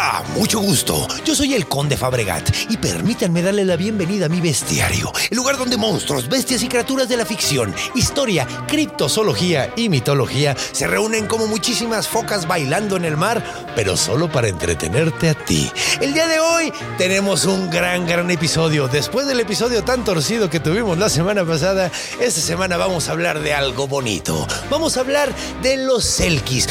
Hola, mucho gusto. Yo soy el Conde Fabregat y permítanme darle la bienvenida a mi bestiario, el lugar donde monstruos, bestias y criaturas de la ficción, historia, criptozoología y mitología se reúnen como muchísimas focas bailando en el mar, pero solo para entretenerte a ti. El día de hoy tenemos un gran, gran episodio. Después del episodio tan torcido que tuvimos la semana pasada, esta semana vamos a hablar de algo bonito. Vamos a hablar de los Selkis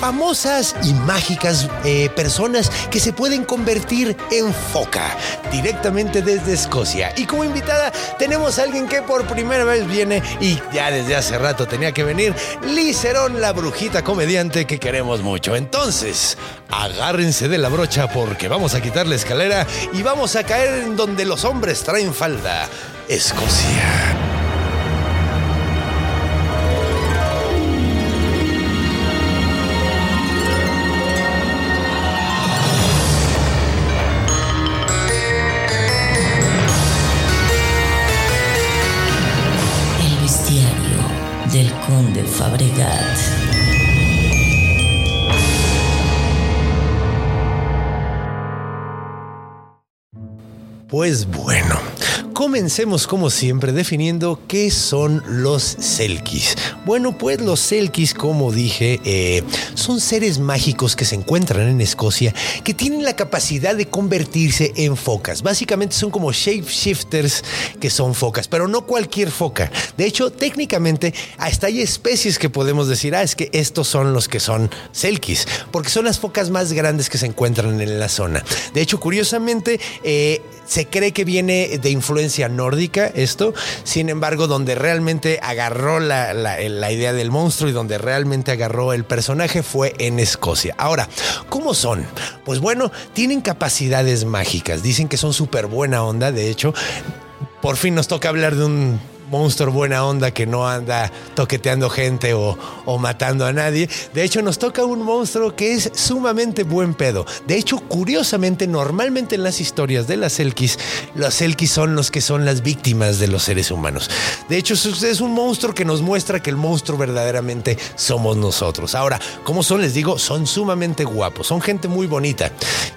famosas y mágicas eh, personas que se pueden convertir en foca directamente desde Escocia. Y como invitada tenemos a alguien que por primera vez viene y ya desde hace rato tenía que venir, Licerón, la brujita comediante que queremos mucho. Entonces, agárrense de la brocha porque vamos a quitar la escalera y vamos a caer en donde los hombres traen falda. Escocia. Conde Fabregat. Pues bueno, comencemos como siempre definiendo qué son los Selkis. Bueno, pues los Selkis, como dije, eh, son seres mágicos que se encuentran en Escocia que tienen la capacidad de convertirse en focas. Básicamente son como shapeshifters que son focas, pero no cualquier foca. De hecho, técnicamente, hasta hay especies que podemos decir, ah, es que estos son los que son Selkis, porque son las focas más grandes que se encuentran en la zona. De hecho, curiosamente, eh, se cree que viene de influencia nórdica esto, sin embargo, donde realmente agarró la, la- la idea del monstruo y donde realmente agarró el personaje fue en Escocia. Ahora, ¿cómo son? Pues bueno, tienen capacidades mágicas, dicen que son súper buena onda, de hecho, por fin nos toca hablar de un monstruo buena onda que no anda toqueteando gente o, o matando a nadie. De hecho, nos toca un monstruo que es sumamente buen pedo. De hecho, curiosamente, normalmente en las historias de las Elkis, los Elkis son los que son las víctimas de los seres humanos. De hecho, es- un monstruo que nos muestra que el monstruo verdaderamente somos nosotros. Ahora, ¿cómo son? Les digo, son sumamente guapos. Son gente muy bonita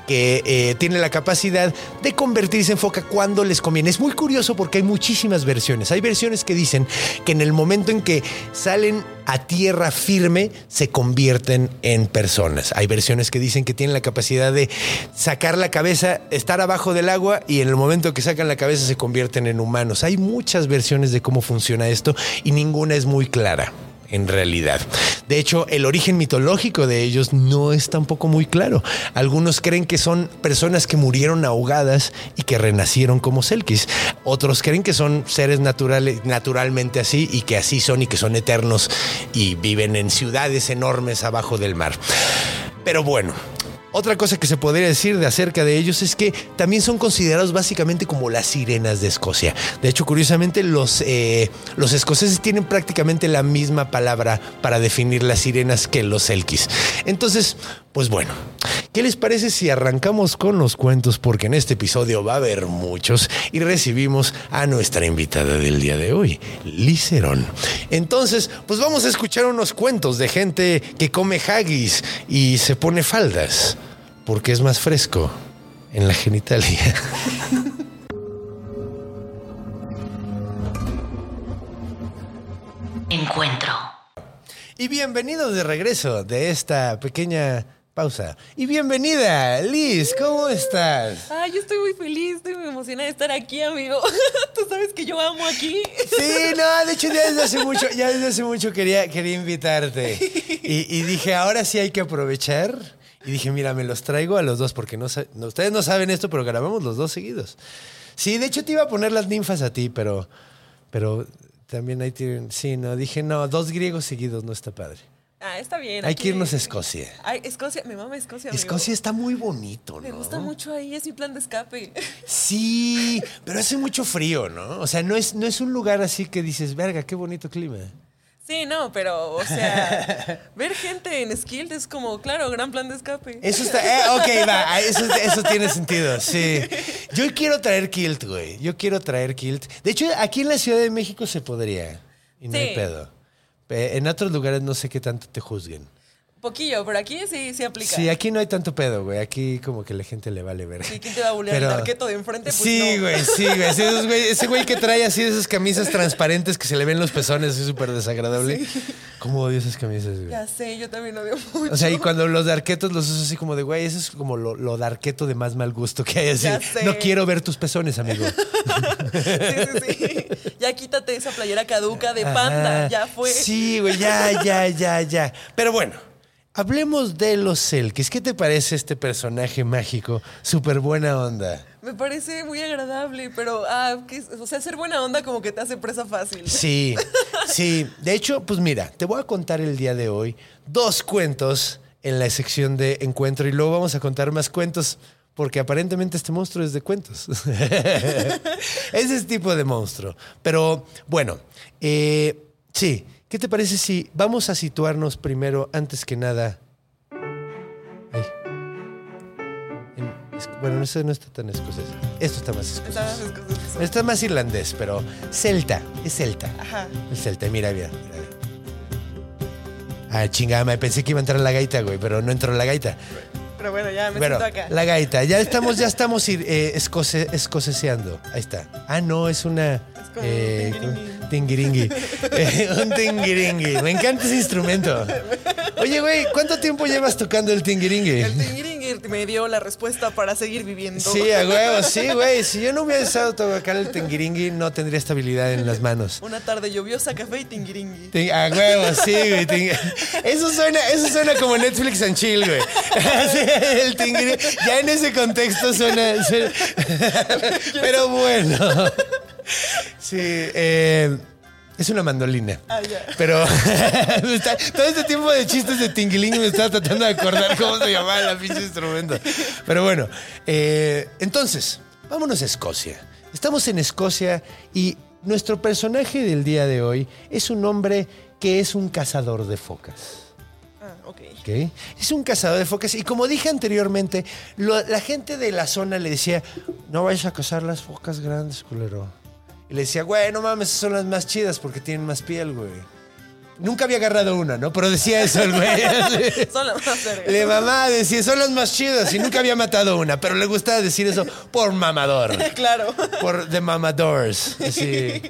que eh, tiene la capacidad de convertirse en foca cuando les conviene. Es muy curioso porque hay muchísimas versiones. Hay versiones que dicen que en el momento en que salen a tierra firme se convierten en personas. Hay versiones que dicen que tienen la capacidad de sacar la cabeza, estar abajo del agua y en el momento que sacan la cabeza se convierten en humanos. Hay muchas versiones de cómo funciona esto y ninguna es muy clara en realidad. De hecho, el origen mitológico de ellos no es tampoco muy claro. Algunos creen que son personas que murieron ahogadas y que renacieron como Selkis. Otros creen que son seres naturales, naturalmente así y que así son y que son eternos y viven en ciudades enormes abajo del mar. Pero bueno, otra cosa que se podría decir de acerca de ellos es que también son considerados básicamente como las sirenas de Escocia. De hecho, curiosamente, los, eh, los escoceses tienen prácticamente la misma palabra para definir las sirenas que los elkis. Entonces, pues bueno, ¿qué les parece si arrancamos con los cuentos? Porque en este episodio va a haber muchos y recibimos a nuestra invitada del día de hoy, Licerón. Entonces, pues vamos a escuchar unos cuentos de gente que come haggis y se pone faldas porque es más fresco en la genitalia. Encuentro. Y bienvenidos de regreso de esta pequeña pausa. Y bienvenida, Liz, ¿cómo estás? Ay, yo estoy muy feliz, estoy muy emocionada de estar aquí, amigo. Tú sabes que yo amo aquí. Sí, no, de hecho ya desde hace mucho, ya desde hace mucho quería, quería invitarte. Y, y dije, ahora sí hay que aprovechar Y dije, mira, me los traigo a los dos porque no, ustedes no saben esto, pero grabamos los dos seguidos. Sí, de hecho te iba a poner las ninfas a ti, pero, pero también ahí tienen. Sí, no, dije, no, dos griegos seguidos no está padre. Ah, está bien. Hay aquí- que irnos a Escocia. Ay, Escocia, mi mamá Escocia. amigo. Escocia está muy bonito, ¿no? Me gusta mucho ahí, es mi plan de escape. Sí, pero hace mucho frío, ¿no? O sea, no es, no es un lugar así que dices, verga, qué bonito clima. Sí, no, pero, o sea, ver gente en Skilled es como, claro, gran plan de escape. Eso está. eh, ok, va. Eso, eso tiene sentido. Sí. Yo quiero traer kilt, güey. Yo quiero traer kilt. De hecho, aquí en la Ciudad de México se podría. Y no hay pedo. Pe- En otros lugares no sé qué tanto te juzguen. Poquillo, pero aquí sí, sí aplica. Sí, aquí no hay tanto pedo, güey. Aquí como que la gente le vale ver. Sí, ¿quién te va a bulear el arqueto de enfrente? Pues sí, no. güey, sí, güey. Ese, güey- ese güey que trae así esas camisas transparentes que se le ven los pezones, es súper desagradable. ¿Cómo odio esas camisas, güey? Ya sé, yo también odio mucho. O sea, y cuando los de arquetos los uso así como de, güey, eso es como lo, lo de arqueto de más mal gusto que hay así. Ya sé. No quiero ver tus pezones, amigo. Sí, sí, sí. Ya quítate esa playera caduca de panda, Ajá. ya fue. Sí, güey, ya, ya, ya, ya. Pero bueno, hablemos de los Selkis. ¿Qué te parece este personaje mágico? Súper buena onda. Me parece muy agradable, pero, ah, o sea, ser buena onda como que te hace presa fácil. Sí, sí. De hecho, pues mira, te voy a contar el día de hoy dos cuentos en la sección de encuentro y luego vamos a contar más cuentos porque aparentemente este monstruo es de cuentos. es ese tipo de monstruo. Pero bueno, eh, sí. ¿Qué te parece si vamos a situarnos primero, antes que nada? En- es- bueno, eso no está tan escocés. Esto está más escocés. Está más irlandés, pero celta, es celta. Ajá. Es celta, mira, mira. mira. Ah, chingada, me pensé que iba a entrar la gaita, güey, pero no entró la gaita. Pero bueno, ya me Bueno, siento acá. la gaita, ya estamos, ya estamos ir, eh, escoce- escoceseando. Ahí está. Ah, no, es una. como eh, un tingiringui. Eh, un tingiringui. Me encanta ese instrumento. Oye, güey, ¿cuánto tiempo llevas tocando el tingiringui? El me dio la respuesta para seguir viviendo. Sí, a huevo, sí, güey. Si yo no hubiera estado tocar el tingiringui, no tendría estabilidad en las manos. Una tarde lluviosa, café y tingiringui. Ting- A huevo, sí, güey. ting- Eso suena, eso suena como Netflix and chill, güey. Sí, el tingiri- Ya en ese contexto suena. suena- Pero bueno. Sí, eh, es una mandolina. Ah, ya. Pero está- todo este tiempo de chistes de tingiling me estaba tratando de acordar cómo se llamaba la pinche instrumento. Pero bueno, eh, entonces, vámonos a Escocia. Estamos en Escocia y nuestro personaje del día de hoy es un hombre que es un cazador de focas. Ah, ok. ¿ok? Es un cazador de focas y como dije anteriormente, lo- la gente de la zona le decía, no vayas a cazar las focas grandes, culero. Y le decía, güey, no mames, esas son las más chidas porque tienen más piel, güey. Nunca había agarrado una, ¿no? Pero decía eso el güey. Son las más vergas. Le mamá decía, son las más chidas y nunca había matado una, pero le gustaba decir eso por mamador. Claro. Por The Mamadors. Sí.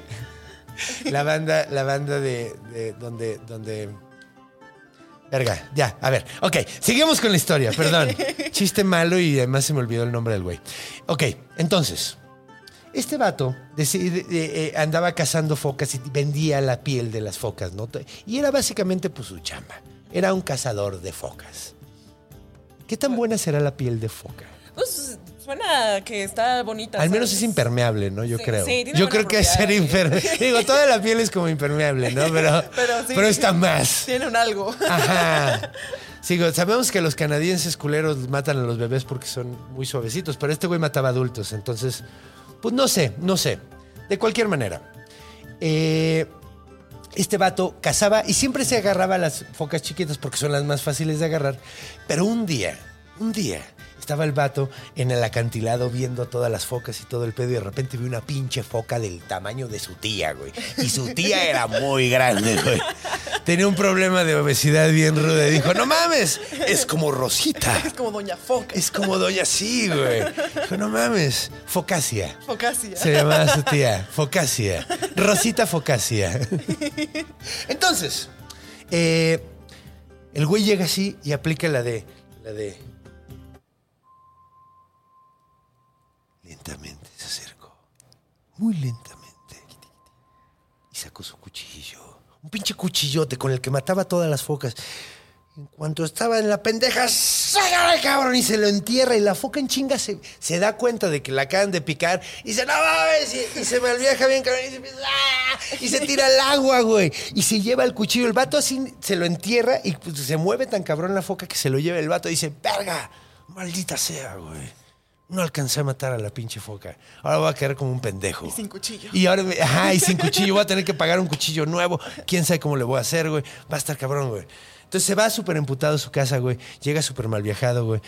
La banda, la banda de, de donde, donde. Verga, ya, a ver. Ok, seguimos con la historia, perdón. Chiste malo y además se me olvidó el nombre del güey. Ok, entonces. Este vato eh, eh, andaba cazando focas y vendía la piel de las focas, ¿no? Y era básicamente pues su chamba. Era un cazador de focas. ¿Qué tan buena será la piel de foca? Pues suena que está bonita. Al menos ¿sabes? es impermeable, ¿no? Yo Sí, creo. sí, tiene Yo creo que es ser impermeable. Digo, toda la piel es como impermeable, ¿no? Pero, Pero sí. pero está más. Tiene un algo. Ajá. Sigo, sabemos que los canadienses culeros matan a los bebés porque son muy suavecitos, pero este güey mataba adultos, entonces, pues no sé, no sé. De cualquier manera, eh, este vato cazaba y siempre se agarraba a las focas chiquitas porque son las más fáciles de agarrar, pero un día, un día, estaba el vato en el acantilado viendo todas las focas y todo el pedo y de repente vi una pinche foca del tamaño de su tía, güey. Y su tía era muy grande, güey. Tenía un problema de obesidad bien ruda y dijo, no mames, es como Rosita. Es como Doña Foca. Es como Doña Sí, güey. Dijo, no mames, Focasia. Focasia. Se llamaba su tía, Focasia. Rosita Focasia. Entonces, eh, el güey llega así y aplica la de. La de. Lentamente se acercó. Muy lentamente. Y sacó su cuchillo. Un pinche cuchillote con el que mataba todas las focas. En cuanto estaba en la pendeja, ¡sácale, cabrón! Y se lo entierra. Y la foca en chinga se, se da cuenta de que la acaban de picar. Y dice, no mames. Y, y se malviaja bien, cabrón. Y se, ¡ah! y se tira al agua, güey. Y se lleva el cuchillo. El vato así se lo entierra. Y pues, se mueve tan cabrón la foca que se lo lleva el vato. Y dice, verga, maldita sea, güey. No alcancé a matar a la pinche foca. Ahora voy a quedar como un pendejo. Y sin cuchillo. Y ahora, me- ajá, y sin cuchillo. Voy a tener que pagar un cuchillo nuevo. Quién sabe cómo le voy a hacer, güey. Va a estar cabrón, güey. Entonces se va súper emputado a su casa, güey. Llega súper mal viajado, güey.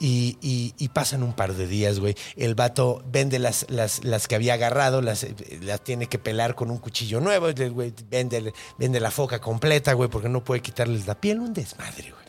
Y, y- y pasan un par de días, güey. El vato vende las, las, las que había agarrado, las, eh, las tiene que pelar con un cuchillo nuevo. Güey vende, vende la foca completa, güey, porque no puede quitarles la piel. Un desmadre, güey.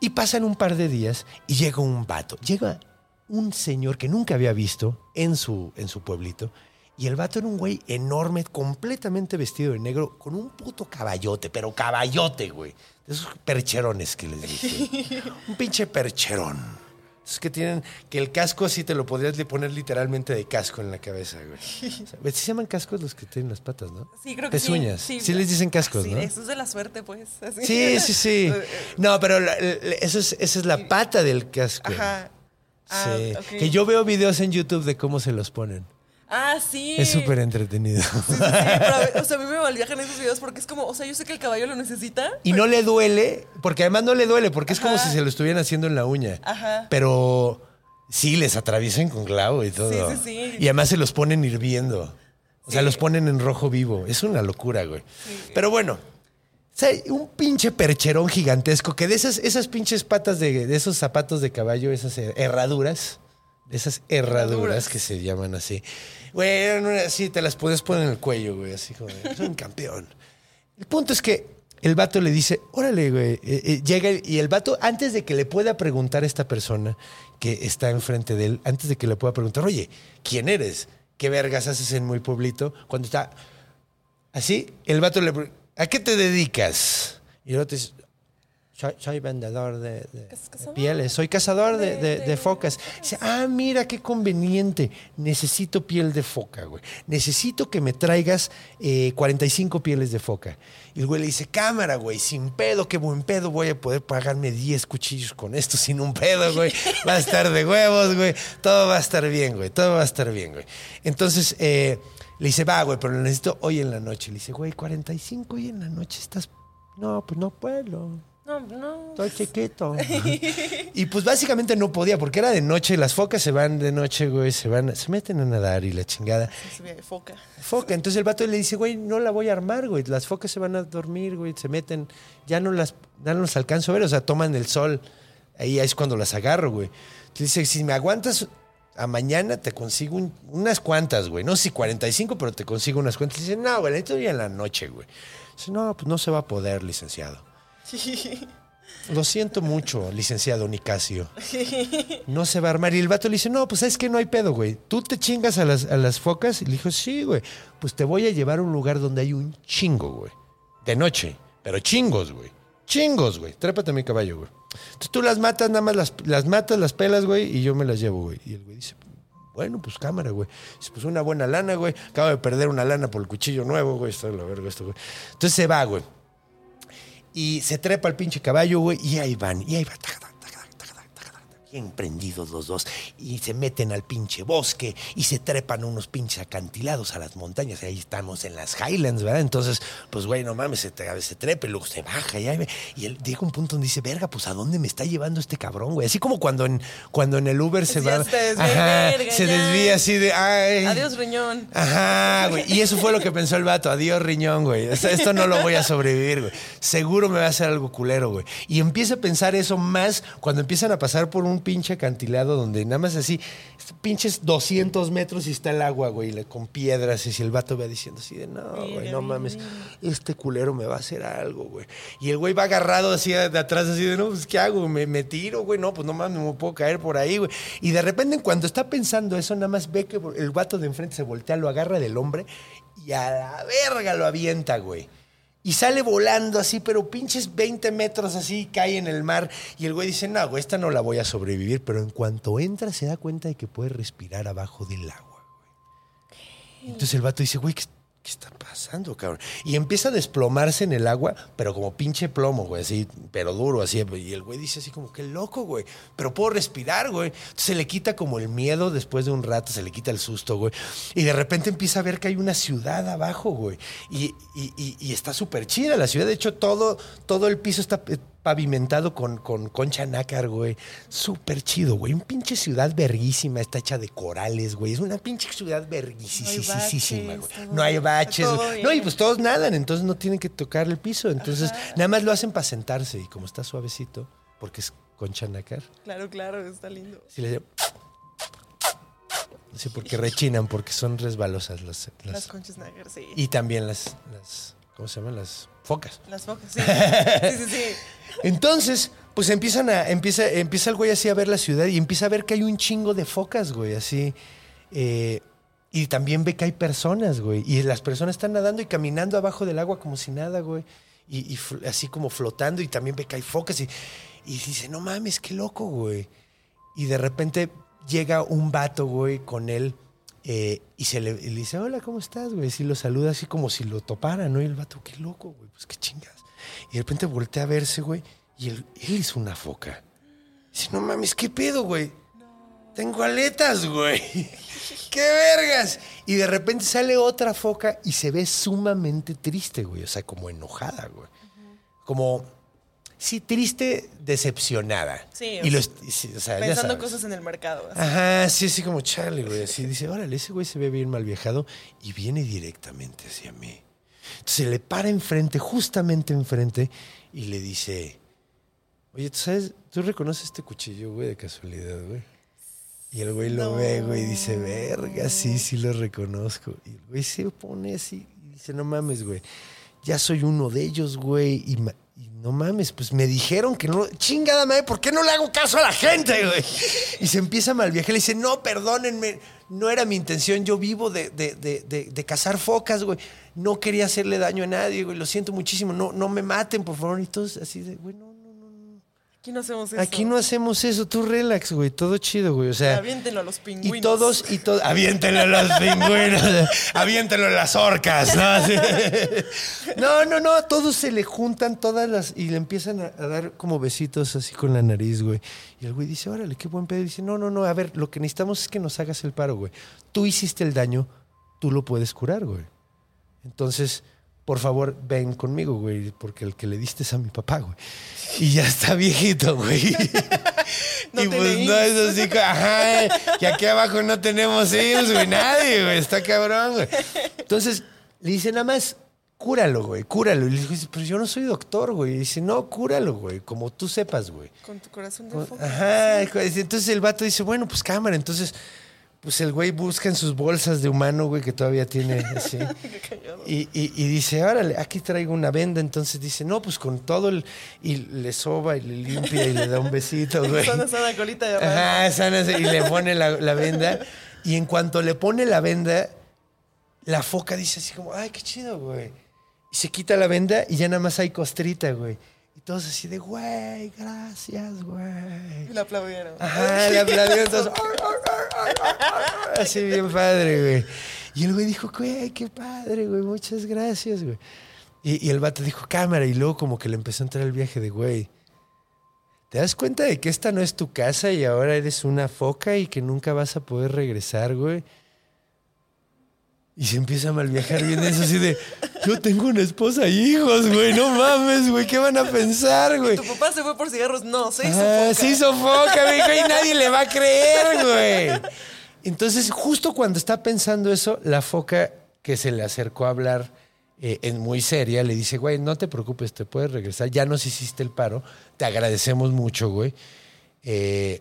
Y pasan un par de días y llega un vato. Llega un señor que nunca había visto en su, en su pueblito. Y el vato era un güey enorme, completamente vestido de negro, con un puto caballote, pero caballote, güey. De esos percherones que les dije. un pinche percherón. Esos que tienen, que el casco así te lo podrías poner literalmente de casco en la cabeza, güey. O sea, ¿sí se llaman cascos los que tienen las patas, ¿no? Sí, creo que Pezuñas. sí. Sí, les dicen cascos, sí, ¿no? Eso es de la suerte, pues. así. Sí, sí, sí. No, pero la- la- eso es, esa es la pata del casco. Ajá. Ah, Sí. Que yo veo videos en YouTube de cómo se los ponen. Ah, sí. Es súper entretenido. Sí, sí, sí, pero a ver, o sea, a mí me malviajan esos videos porque es como, o sea, yo sé que el caballo lo necesita. Y no le duele, porque además no le duele, porque es como Ajá. si se lo estuvieran haciendo en la uña. Pero, Pero sí, les atraviesan con clavo y todo. Sí, sí, sí. Y además se los ponen hirviendo. O sea, Sí. los ponen en rojo vivo. Es una locura, güey. Pero bueno, sea, un pinche percherón gigantesco que de esas, esas pinches patas de, de esos zapatos de caballo, esas her- herraduras, esas herraduras que se llaman así. Güey, así, te las puedes poner en el cuello, güey, así como, soy un campeón. El punto es que el vato le dice, órale, güey. Eh, eh, llega y el vato, antes de que le pueda preguntar a esta persona que está enfrente de él, antes de que le pueda preguntar, oye, ¿quién eres? ¿Qué vergas haces en muy pueblito? Cuando está así, el vato le ¿a qué te dedicas? Y el otro dice, soy, soy vendedor de, pieles, soy cazador de focas. Dice, ah, mira qué conveniente, necesito piel de foca, güey. Necesito que me traigas eh, 45 pieles de foca. Y el güey le dice, cámara, güey, sin pedo, qué buen pedo, voy a poder pagarme 10 cuchillos con esto sin un pedo, güey. Va a estar de huevos, güey. Todo va a estar bien, güey. Todo va a estar bien, güey. Entonces, eh, le dice, va, güey, pero lo necesito hoy en la noche. Le dice, güey, 45 hoy en la noche, estás... No, pues no puedo. no, no. Estoy chiquito. y pues básicamente no podía, porque era de noche. Las focas se van de noche, güey, se van, se meten a nadar y la chingada. Se foca. Foca. Entonces el vato le dice, güey, no la voy a armar, güey. Las focas se van a dormir, güey, se meten. Ya no las, ya no las alcanzo a ver, o sea, toman el sol. Ahí es cuando las agarro, güey. Entonces dice, si me aguantas a mañana, te consigo un- unas cuantas, güey. No sé si 45, pero te consigo unas cuantas. Dice, no, güey, necesito ir en la noche, güey. Dice, no, pues no se va a poder, licenciado. Lo siento mucho, licenciado Nicasio. No se va a armar. Y el vato le dice, no, pues es que no hay pedo, güey. Tú te chingas a las, a las focas. Y le dijo, sí, güey. Pues te voy a llevar a un lugar donde hay un chingo, güey. De noche. Pero chingos, güey. Chingos, güey. Trépate a mi caballo, güey. Entonces tú las matas, nada más las, las matas, las pelas, güey, y yo me las llevo, güey. Y el güey dice, bueno, pues cámara, güey. Dice, pues una buena lana, güey. Acabo de perder una lana por el cuchillo nuevo, güey. Está la verga esto, güey. Entonces se va, güey. Y se trepa el pinche caballo, güey, y ahí van, y ahí va. Bien prendidos los dos. Y se meten al pinche bosque y se trepan unos pinches acantilados a las montañas. Y ahí estamos en las Highlands, ¿verdad? Entonces, pues, güey, no mames, se, se trepa y luego se baja. Y, ahí y él llega un punto donde dice, verga, pues, ¿a dónde me está llevando este cabrón, güey? Así como cuando en, cuando en el Uber se Sí, va. se desvía, Ajá, verga, se desvía así de, ay. Adiós, riñón. Ajá, güey. Y eso fue lo que pensó el vato. Adiós, riñón, güey. Esto, esto no lo voy a sobrevivir, güey. Seguro me va a hacer algo culero, güey. Y empieza a pensar eso más cuando empiezan a pasar por un pinche acantilado donde nada más así, pinches 200 metros y está el agua, güey, con piedras. Y si el vato va diciendo así de, no, güey, no mames, este culero me va a hacer algo, güey. Y el güey va agarrado así de atrás, así de, no, pues, ¿qué hago? ¿Me, me tiro, güey? No, pues no mames, no me puedo caer por ahí, güey. Y de repente, cuando está pensando eso, nada más ve que el vato de enfrente se voltea, lo agarra del hombre y a la verga lo avienta, güey. Y sale volando así, pero pinches 20 metros así, cae en el mar. Y el güey dice, no, güey, esta no la voy a sobrevivir. Pero en cuanto entra, se da cuenta de que puede respirar abajo del agua, güey. Entonces el vato dice, güey, ¿qué, ¿qué está pasando, cabrón? Y empieza a desplomarse en el agua, pero como pinche plomo, güey, así, pero duro, así. Y el güey dice así como, qué loco, güey, pero puedo respirar, güey. Entonces se le quita como el miedo después de un rato, se le quita el susto, güey. Y de repente empieza a ver que hay una ciudad abajo, güey. Y, está súper chida la ciudad. De hecho, todo, todo el piso está eh, pavimentado con, con concha nácar, güey. Súper chido, güey. Un pinche ciudad verguísima, está hecha de corales, güey. Es una pinche ciudad verguísima, güey. No hay baches. güey. No, y pues todos nadan, entonces no tienen que tocar el piso. Entonces, nada más lo hacen para sentarse. Y como está suavecito, porque es concha nácar, Claro, claro, está lindo. sí le Sí, porque rechinan, porque son resbalosas las. las- Las conchas Nagger, sí. y también las, las. ¿Cómo se llaman? Las focas. Las focas, sí. Sí, sí, sí. Entonces, pues empiezan a, empieza, empieza el güey así a ver la ciudad y empieza a ver que hay un chingo de focas, güey, así. eh, y también ve que hay personas, güey. Y las personas están nadando y caminando abajo del agua como si nada, güey. Y, así como flotando y también ve que hay focas y, y dice, no mames, qué loco, güey. Y de repente llega un vato, güey, con él eh, y se le, y dice, hola, ¿cómo estás, güey? Sí, lo saluda así como si lo topara, ¿no? Y el vato, qué loco, güey, pues qué chingas. Y de repente voltea a verse, güey, y él, él es una foca. Dice, no mames, ¿qué pedo, güey? Tengo aletas, güey. ¡Qué vergas! Y de repente sale otra foca y se ve sumamente triste, güey. O sea, como enojada, güey. Como, sí, triste, decepcionada. Sí, Y o lo, sea, est- sí, o sea, Pensando cosas en el mercado. así. Ajá, sí, así como chale, güey. Así dice, órale, ese güey se ve bien mal viajado y viene directamente hacia mí. Entonces se le para enfrente, justamente enfrente, y le dice, oye, ¿tú sabes? ¿Tú reconoces este cuchillo, güey, de casualidad, güey? Y el güey lo ve, güey, y dice, verga, sí, sí lo reconozco. Y el güey se pone así y dice, no mames, güey, ya soy uno de ellos, güey, y no mames, pues me dijeron que no, chingada madre, ¿por qué no le hago caso a la gente, güey? Y se empieza a mal viajar, le dice, no, perdónenme, no era mi intención, yo vivo de, de, de, de, cazar focas, güey, no quería hacerle daño a nadie, güey, lo siento muchísimo, no, no me maten, por favor, y todos así de, güey, no. Aquí no hacemos eso. Aquí no hacemos eso, tú relax, güey, todo chido, güey, o sea... Aviéntenlo a los pingüinos. Y todos, y todos, aviéntenlo a los pingüinos, aviéntenlo a las orcas, ¿no? No, no, no, todos se le juntan todas las, y le empiezan a, a dar como besitos así con la nariz, güey. Y el güey dice, órale, qué buen pedo. Y dice, no, no, no, a ver, lo que necesitamos es que nos hagas el paro, güey. Tú hiciste el daño, tú lo puedes curar, güey. Entonces, por favor, ven conmigo, güey, porque el que le diste es a mi papá, güey. Y ya está viejito, güey. No y pues no es así, que, ajá, y aquí abajo no tenemos hijos, güey, nadie, güey, está cabrón, güey. Entonces, le dice nada más, cúralo, güey, cúralo. Y le dice, pero yo no soy doctor, güey. Y dice, no, cúralo, güey, como tú sepas, güey. Con tu corazón de foca. Ajá, entonces el vato dice, bueno, pues cámara. Entonces, pues el güey busca en sus bolsas de humano, güey, que todavía tiene así. y, y- y dice, órale, aquí traigo una venda. Entonces dice, no, pues con todo el... Y le soba y le limpia y le da un besito, güey. Sana, sana, colita de. Ajá, sana, y le pone la, la venda. Y en cuanto le pone la venda, la foca dice así como, ay, qué chido, güey. Y se quita la venda y ya nada más hay costrita, güey. Y todos así de, güey, gracias, güey. Y la aplaudieron. Ajá, le aplaudieron todos. Así bien padre, güey. Y el güey dijo, güey, qué padre, güey, muchas gracias, güey. Y, y el vato dijo, cámara. Y luego como que le empezó a entrar el viaje de, güey, ¿te das cuenta de que esta no es tu casa y ahora eres una foca y que nunca vas a poder regresar, güey? Y se empieza a mal viajar bien eso así de, yo tengo una esposa y hijos, güey, no mames, güey, ¿qué van a pensar, güey? ¿Tu papá se fue por cigarros? No, se hizo Ah, foca. se hizo foca, mijo, y nadie le va a creer, güey. Entonces, justo cuando está pensando eso, la foca que se le acercó a hablar eh, en muy seria le dice, güey, no te preocupes, te puedes regresar, ya nos hiciste el paro, te agradecemos mucho, güey. Eh,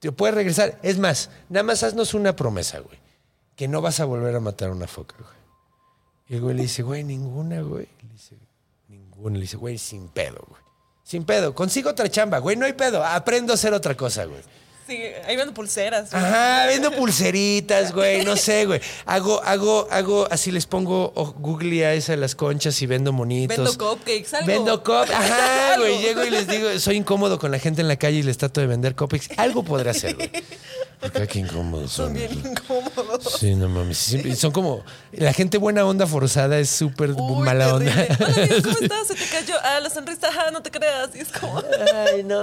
te puedes regresar. Es más, nada más haznos una promesa, güey, que no vas a volver a matar a una foca, güey. Y el güey le dice, güey, ninguna, güey. Le dice, ninguna. Le dice, güey, sin pedo, güey. Sin pedo. Consigo otra chamba, güey. No hay pedo. Aprendo a hacer otra cosa, güey. Sí, ahí vendo pulseras. güey. Ajá, vendo pulseritas, güey. No sé, güey. Hago, hago, hago, así les pongo oh, Google a esa de las conchas y vendo monitos. Vendo cupcakes, algo. Vendo cupcakes. Ajá, güey. Llego y les digo, soy incómodo con la gente en la calle y les trato de vender cupcakes. Algo podré hacer, güey. Acá qué incómodos Son son. bien incómodos. Sí, no mames. Siempre- son como. La gente buena onda forzada es súper Uy, mala terrible. onda. Hola, amigo, ¿cómo estás? Se te cayó. Ah, la sonrisa, ajá, no te creas. Y es como. Ay, no.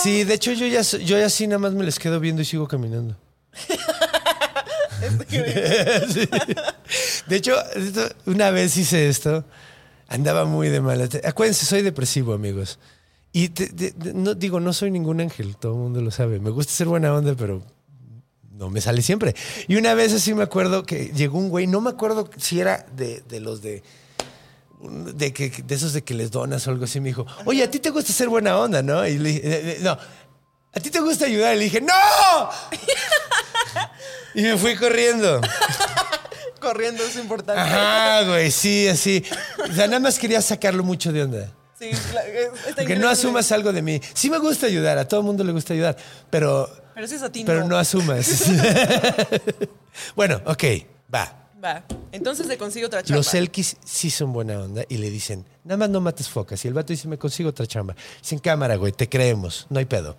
Sí, de hecho yo ya so- yo ya así nada más me les quedo viendo y sigo caminando. Sí. De hecho, esto- una vez hice esto, andaba muy de mala. Acuérdense, soy depresivo, amigos. Y te- no digo, no soy ningún ángel, todo el mundo lo sabe. Me gusta ser buena onda, pero no me sale siempre. Y una vez así me acuerdo que llegó un güey, no me acuerdo si era de, de los de de que de esos de que les donas o algo así me dijo, "Oye, a ti te gusta ser buena onda, ¿no?" Y le dije, "Eh, eh, "No, a ti te gusta ayudar." Y le dije, "No." y me fui corriendo. Corriendo es importante. Ajá, güey, sí, así. O sea, nada más quería sacarlo mucho de onda. Sí, está Que no asumas algo de mí. Sí me gusta ayudar, a todo el mundo le gusta ayudar, pero Pero si es a ti, pero no. no asumas. bueno, ok, va. Va. Entonces le consigo otra chamba. Los Elkis sí son buena onda y le dicen, nada más no mates focas. Y el vato dice, me consigo otra chamba. Sin cámara, güey, te creemos, no hay pedo.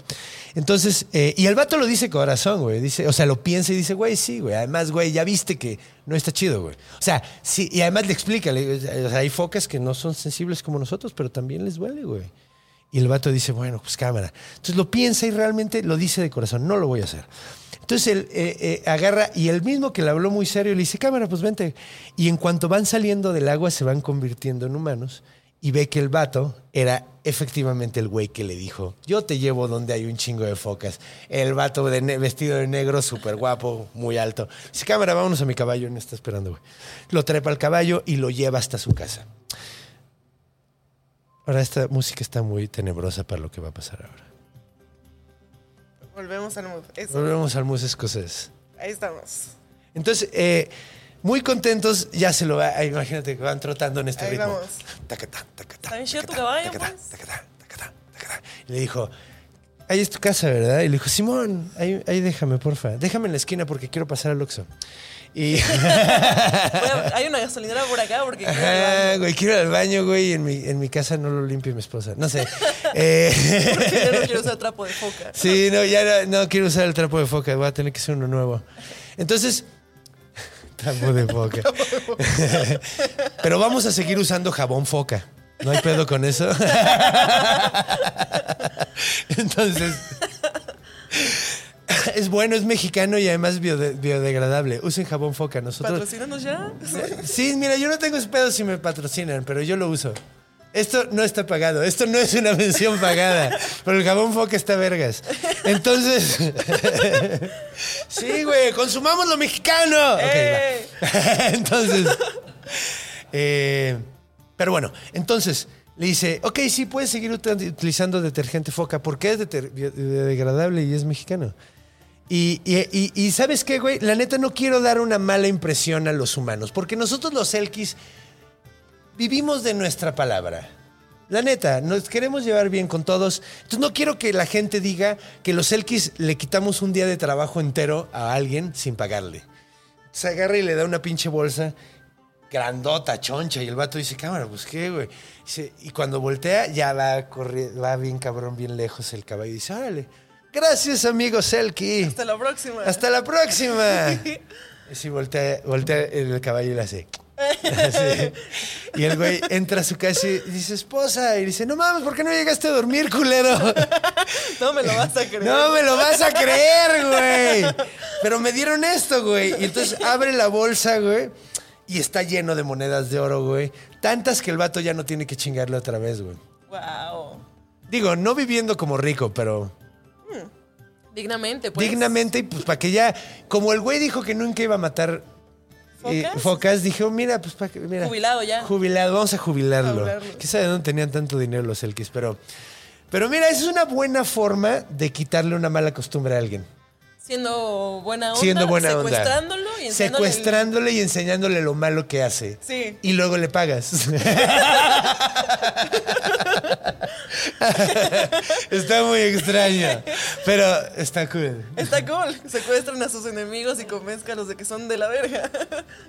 Entonces, eh, y el vato lo dice corazón, güey. Dice, o sea, lo piensa y dice, güey, sí, güey. Además, güey, ya viste que no está chido, güey. O sea, sí, y además le explica, le- o sea, hay focas que no son sensibles como nosotros, pero también les duele, güey. Y el vato dice, bueno, pues cámara. Entonces lo piensa y realmente lo dice de corazón, no lo voy a hacer. Entonces él eh, eh, agarra y el mismo que le habló muy serio le dice, cámara, pues vente. Y en cuanto van saliendo del agua se van convirtiendo en humanos y ve que el vato era efectivamente el güey que le dijo, yo te llevo donde hay un chingo de focas. El vato de vestido de negro, súper guapo, muy alto. Dice, cámara, vámonos a mi caballo, me está esperando, güey. Lo trepa al caballo y lo lleva hasta su casa. Ahora esta música está muy tenebrosa para lo que va a pasar ahora. Volvemos al mood. Eso. Volvemos al mus escocés. Ahí estamos. Entonces, eh, muy contentos, ya se lo va, imagínate que van trotando en este Ahí ritmo. vamos. Tacatá, tacatá, ¿Está bien chido tu caballo, pues? le dijo, ahí es tu casa, ¿verdad? Y le dijo, Simón, ahí, ahí déjame, porfa. Déjame en la esquina porque quiero pasar al Oxxo. Y... Hay una gasolinera por acá porque. quiero ir al Ajá, baño. güey, quiero ir al baño, güey, y en mi, en mi casa no lo limpia mi esposa. No sé. Eh, Porque yo no quiero usar trapo de foca. Sí, no, ya no, no quiero usar el trapo de foca, voy a tener que hacer uno nuevo. Entonces, trapo de foca. Pero vamos a seguir usando jabón foca. ¿No hay pedo con eso? Entonces, es bueno, es mexicano y además biode- biodegradable. Usen jabón foca. Nosotros. ¿Patrocínanos ya? Sí, mira, yo no tengo pedo si me patrocinan, pero yo lo uso. Esto no está pagado, esto no es una mención pagada, pero el jabón foca está vergas. Entonces, sí, güey, consumamos lo mexicano. Va. Entonces, eh, pero bueno, entonces le dice, ok, sí, puedes seguir ut- utilizando detergente foca porque es biodegradable y es mexicano. Y, y- y- y ¿sabes qué, güey? La neta no quiero dar una mala impresión a los humanos, porque nosotros los Elkis vivimos de nuestra palabra. La neta, nos queremos llevar bien con todos. Entonces no quiero que la gente diga que los Elkis le quitamos un día de trabajo entero a alguien sin pagarle. Se agarra y le da una pinche bolsa grandota, choncha, y el vato dice, cámara, pues qué, güey. Dice, y cuando voltea, ya va, corri- va bien cabrón, bien lejos el caballo. Y dice, órale, gracias, amigo Selkie. Hasta la próxima. Hasta la próxima. Y si voltea, voltea el caballo y le hace. Así. Y el güey entra a su casa y dice, esposa, y dice, no mames, ¿por qué no llegaste a dormir, culero? No me lo vas a creer. No me lo vas a creer, güey. Pero me dieron esto, güey. Y entonces abre la bolsa, güey. Y está lleno de monedas de oro, güey. Tantas que el vato ya no tiene que chingarle otra vez, güey. Wow. Digo, no viviendo como rico, pero Dignamente, pues. dignamente y pues para que ya, como el güey dijo que nunca iba a matar eh, ¿Focas? focas, dije, mira, pues para que, mira. Jubilado ya. Jubilado, vamos a jubilarlo. Jubilarlo. Sabe de dónde tenían tanto dinero los Elkis, pero, pero mira, esa es una buena forma de quitarle una mala costumbre a alguien. Siendo buena onda. Siendo buena onda. secuestrándolo y enseñándole el- Secuestrándole y enseñándole lo malo que hace. Sí. Y luego le pagas. está muy extraño. Pero está cool. Está cool. Secuestran a sus enemigos y convézcalos de que son de la verga.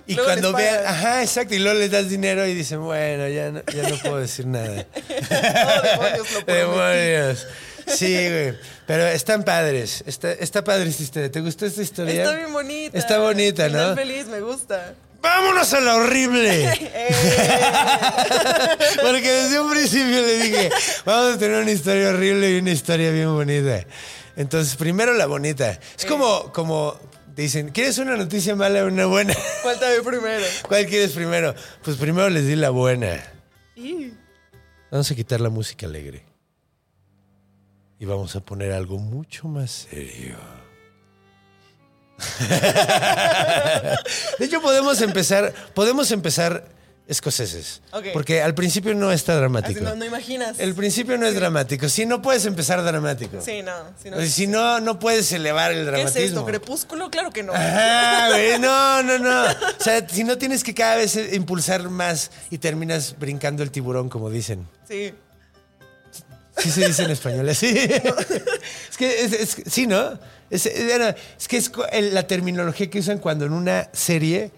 Y Luego cuando vean, ajá, exacto, y luego les das dinero y dicen, bueno, ya no, ya no puedo decir nada. Oh, demonios, lo. Demonios. Sí, güey. Pero están padres. Está, está padre esta historia. ¿Te gustó esta historia? Está bien bonita. Está bonita, ¿no? feliz, me gusta. ¡Vámonos a lo horrible! Porque desde un principio le dije, vamos a tener una historia horrible y una historia bien bonita. Entonces, primero la bonita. Es como, como dicen, ¿quieres una noticia mala o una buena? ¿Cuál te primero? ¿Cuál quieres primero? Pues primero les di la buena. Vamos a quitar la música alegre. Y vamos a poner algo mucho más serio. De hecho, podemos empezar, podemos empezar escoceses. Porque al principio no está Así dramático. no, no imaginas. El principio no es dramático. Si no puedes empezar dramático. Sí, no. Si no Si no, no puedes elevar el ¿Qué es dramatismo. esto? ¿Crepúsculo? Claro que no. Ajá, güey, no, no, no. O sea, si no tienes que cada vez impulsar más y terminas brincando el tiburón, como dicen. Sí. Sí se dice en español así. Es que, es, es- sí, ¿no? Es, es- que es la terminología que usan cuando en una serie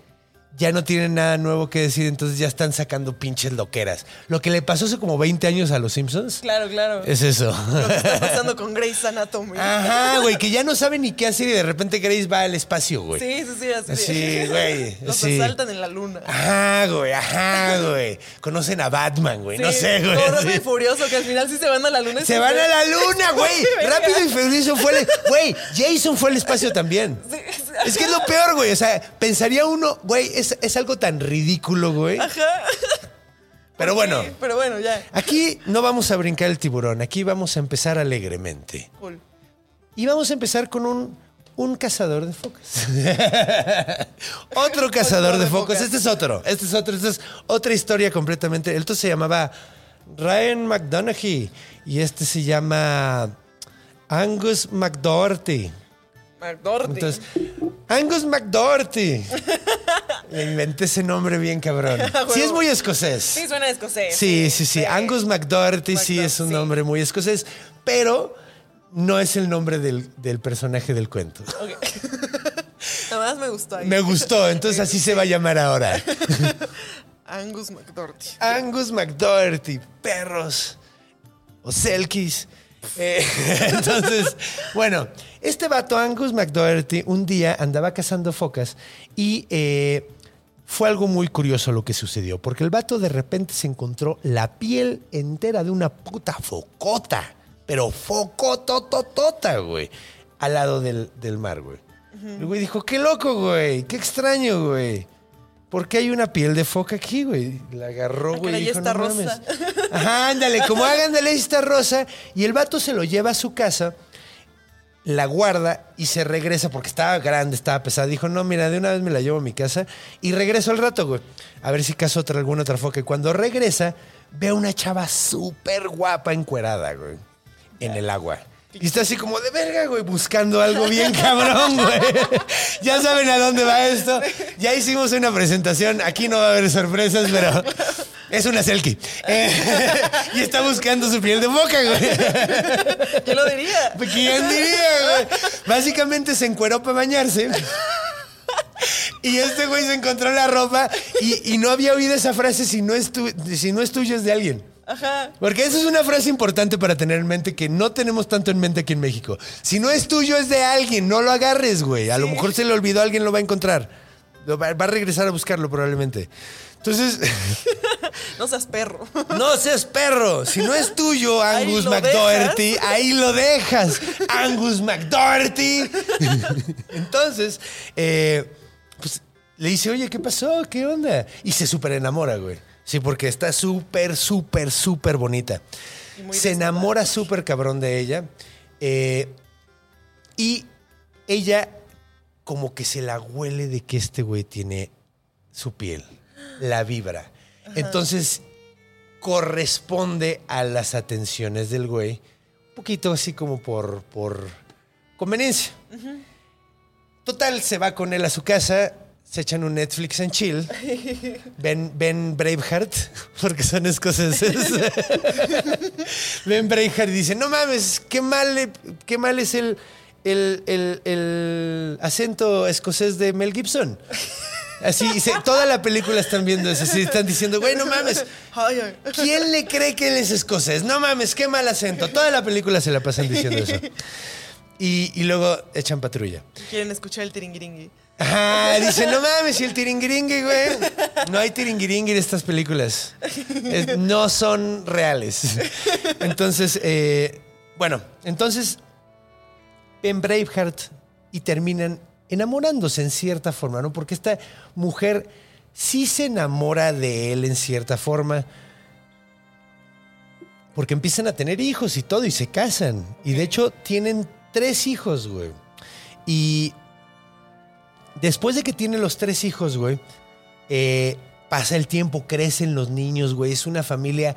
ya no tienen nada nuevo que decir, entonces ya están sacando pinches loqueras. Lo que le pasó hace como 20 años a los Simpsons Claro, claro. es eso. Lo que está pasando con Grey's Anatomy. Ajá, güey, que ya no saben ni qué hacer y de repente Grace va al espacio, güey. Sí, sí, sí, así. Sí, güey, Los sí. asaltan en la luna. Ajá, güey, ajá, güey. Conocen a Batman, güey. No Sí, sé, güey. como Rápido y Furioso, que al final sí se van a la luna. Se van a la luna, güey. Rápido y furioso fue el... Güey, Jason fue al espacio también. Sí, Es que es lo peor, güey. O sea, pensaría uno, güey, es, es algo tan ridículo, güey. Ajá. Pero bueno, Sí, pero bueno, ya. aquí no vamos a brincar el tiburón. Aquí vamos a empezar alegremente. Cool. Y vamos a empezar con un, un cazador de focas. otro cazador de de focas. focas. Este es otro. Este es otro. Esta es otra historia completamente. El otro se llamaba Ryan McDonaghy. Y este se llama Angus McDoherty. McDorty. Entonces, Angus McDoherty. Le inventé ese nombre bien cabrón. Sí, es muy escocés. sí, suena escocés. Sí, sí, sí. Angus McDoherty sí McDoherty, es un sí. nombre muy escocés, pero no es el nombre del, del personaje del cuento. Ok. Nada más me gustó ahí. Me gustó, entonces así se va a llamar ahora. Angus McDorty. Angus McDoherty, perros o selkies. Eh, entonces, bueno, este vato Angus McDoherty un día andaba cazando focas y eh, fue algo muy curioso lo que sucedió, porque el vato de repente se encontró la piel entera de una puta focota, pero focotototota, güey, al lado del, del mar, güey. El güey dijo, qué loco, güey, qué extraño, güey. ¿Por qué hay una piel de foca aquí, güey? La agarró, Ah, güey. dijo, está "No mames". rosa. Ajá, ándale, como ándale, ahí está rosa. Y el vato se lo lleva a su casa, la guarda y se regresa porque estaba grande, estaba pesada. Dijo, no, mira, de una vez me la llevo a mi casa y regreso al rato, güey. A ver si caso otra, alguna otra foca. Y cuando regresa, ve a una chava súper guapa encuerada, güey, en el agua. Y está así como de verga, güey, buscando algo bien cabrón, güey. Ya saben a dónde va esto. Ya hicimos una presentación. Aquí no va a haber sorpresas, pero es una selkie. Eh, y está buscando su piel de boca, güey. ¿Quién lo diría? ¿Quién diría, güey? Básicamente se encueró para bañarse. Y este güey se encontró la ropa y, y no había oído esa frase si no, es tu- si no es tuyo es de alguien. Ajá. Porque esa es una frase importante para tener en mente que no tenemos tanto en mente aquí en México. Si no es tuyo, es de alguien. No lo agarres, güey. A lo mejor se le olvidó, alguien lo va a encontrar. Va a regresar a buscarlo probablemente. Entonces, No seas perro. no seas perro. Si no es tuyo, Angus McDoherty, ahí lo dejas. Angus McDoherty. Entonces, eh, pues le dice, oye, ¿qué pasó? ¿Qué onda? Y se súper enamora, güey. Sí, porque está súper, súper, súper bonita. Se enamora súper cabrón de ella. eh, y ella como que se la huele de que este güey tiene su piel. La vibra. Entonces corresponde a las atenciones del güey. Un poquito así como por, por conveniencia. Total, se va con él a su casa, se echan un Netflix en chill, ven, ven Braveheart, porque son escoceses. ven Braveheart y dicen, no mames, qué mal, qué mal es el, el, el- el acento escocés de Mel Gibson. Así, y se- toda la película están viendo eso. Así están diciendo, güey, no mames. ¿Quién le cree que él es escocés? No mames, qué mal acento. Toda la película se la pasan diciendo eso. Y, y luego echan patrulla. Quieren escuchar el tiringiringui. Ajá, dicen, no mames, y el tiringiringui, güey. No hay tiringiringui en estas películas. No son reales. Entonces, eh, bueno, entonces ven Braveheart y terminan enamorándose en cierta forma, ¿no? Porque esta mujer sí se enamora de él en cierta forma. Porque empiezan a tener hijos y todo y se casan. Y de hecho tienen tres hijos, güey. Y después de que tiene los tres hijos, güey, eh, pasa el tiempo, crecen los niños, güey. Es una familia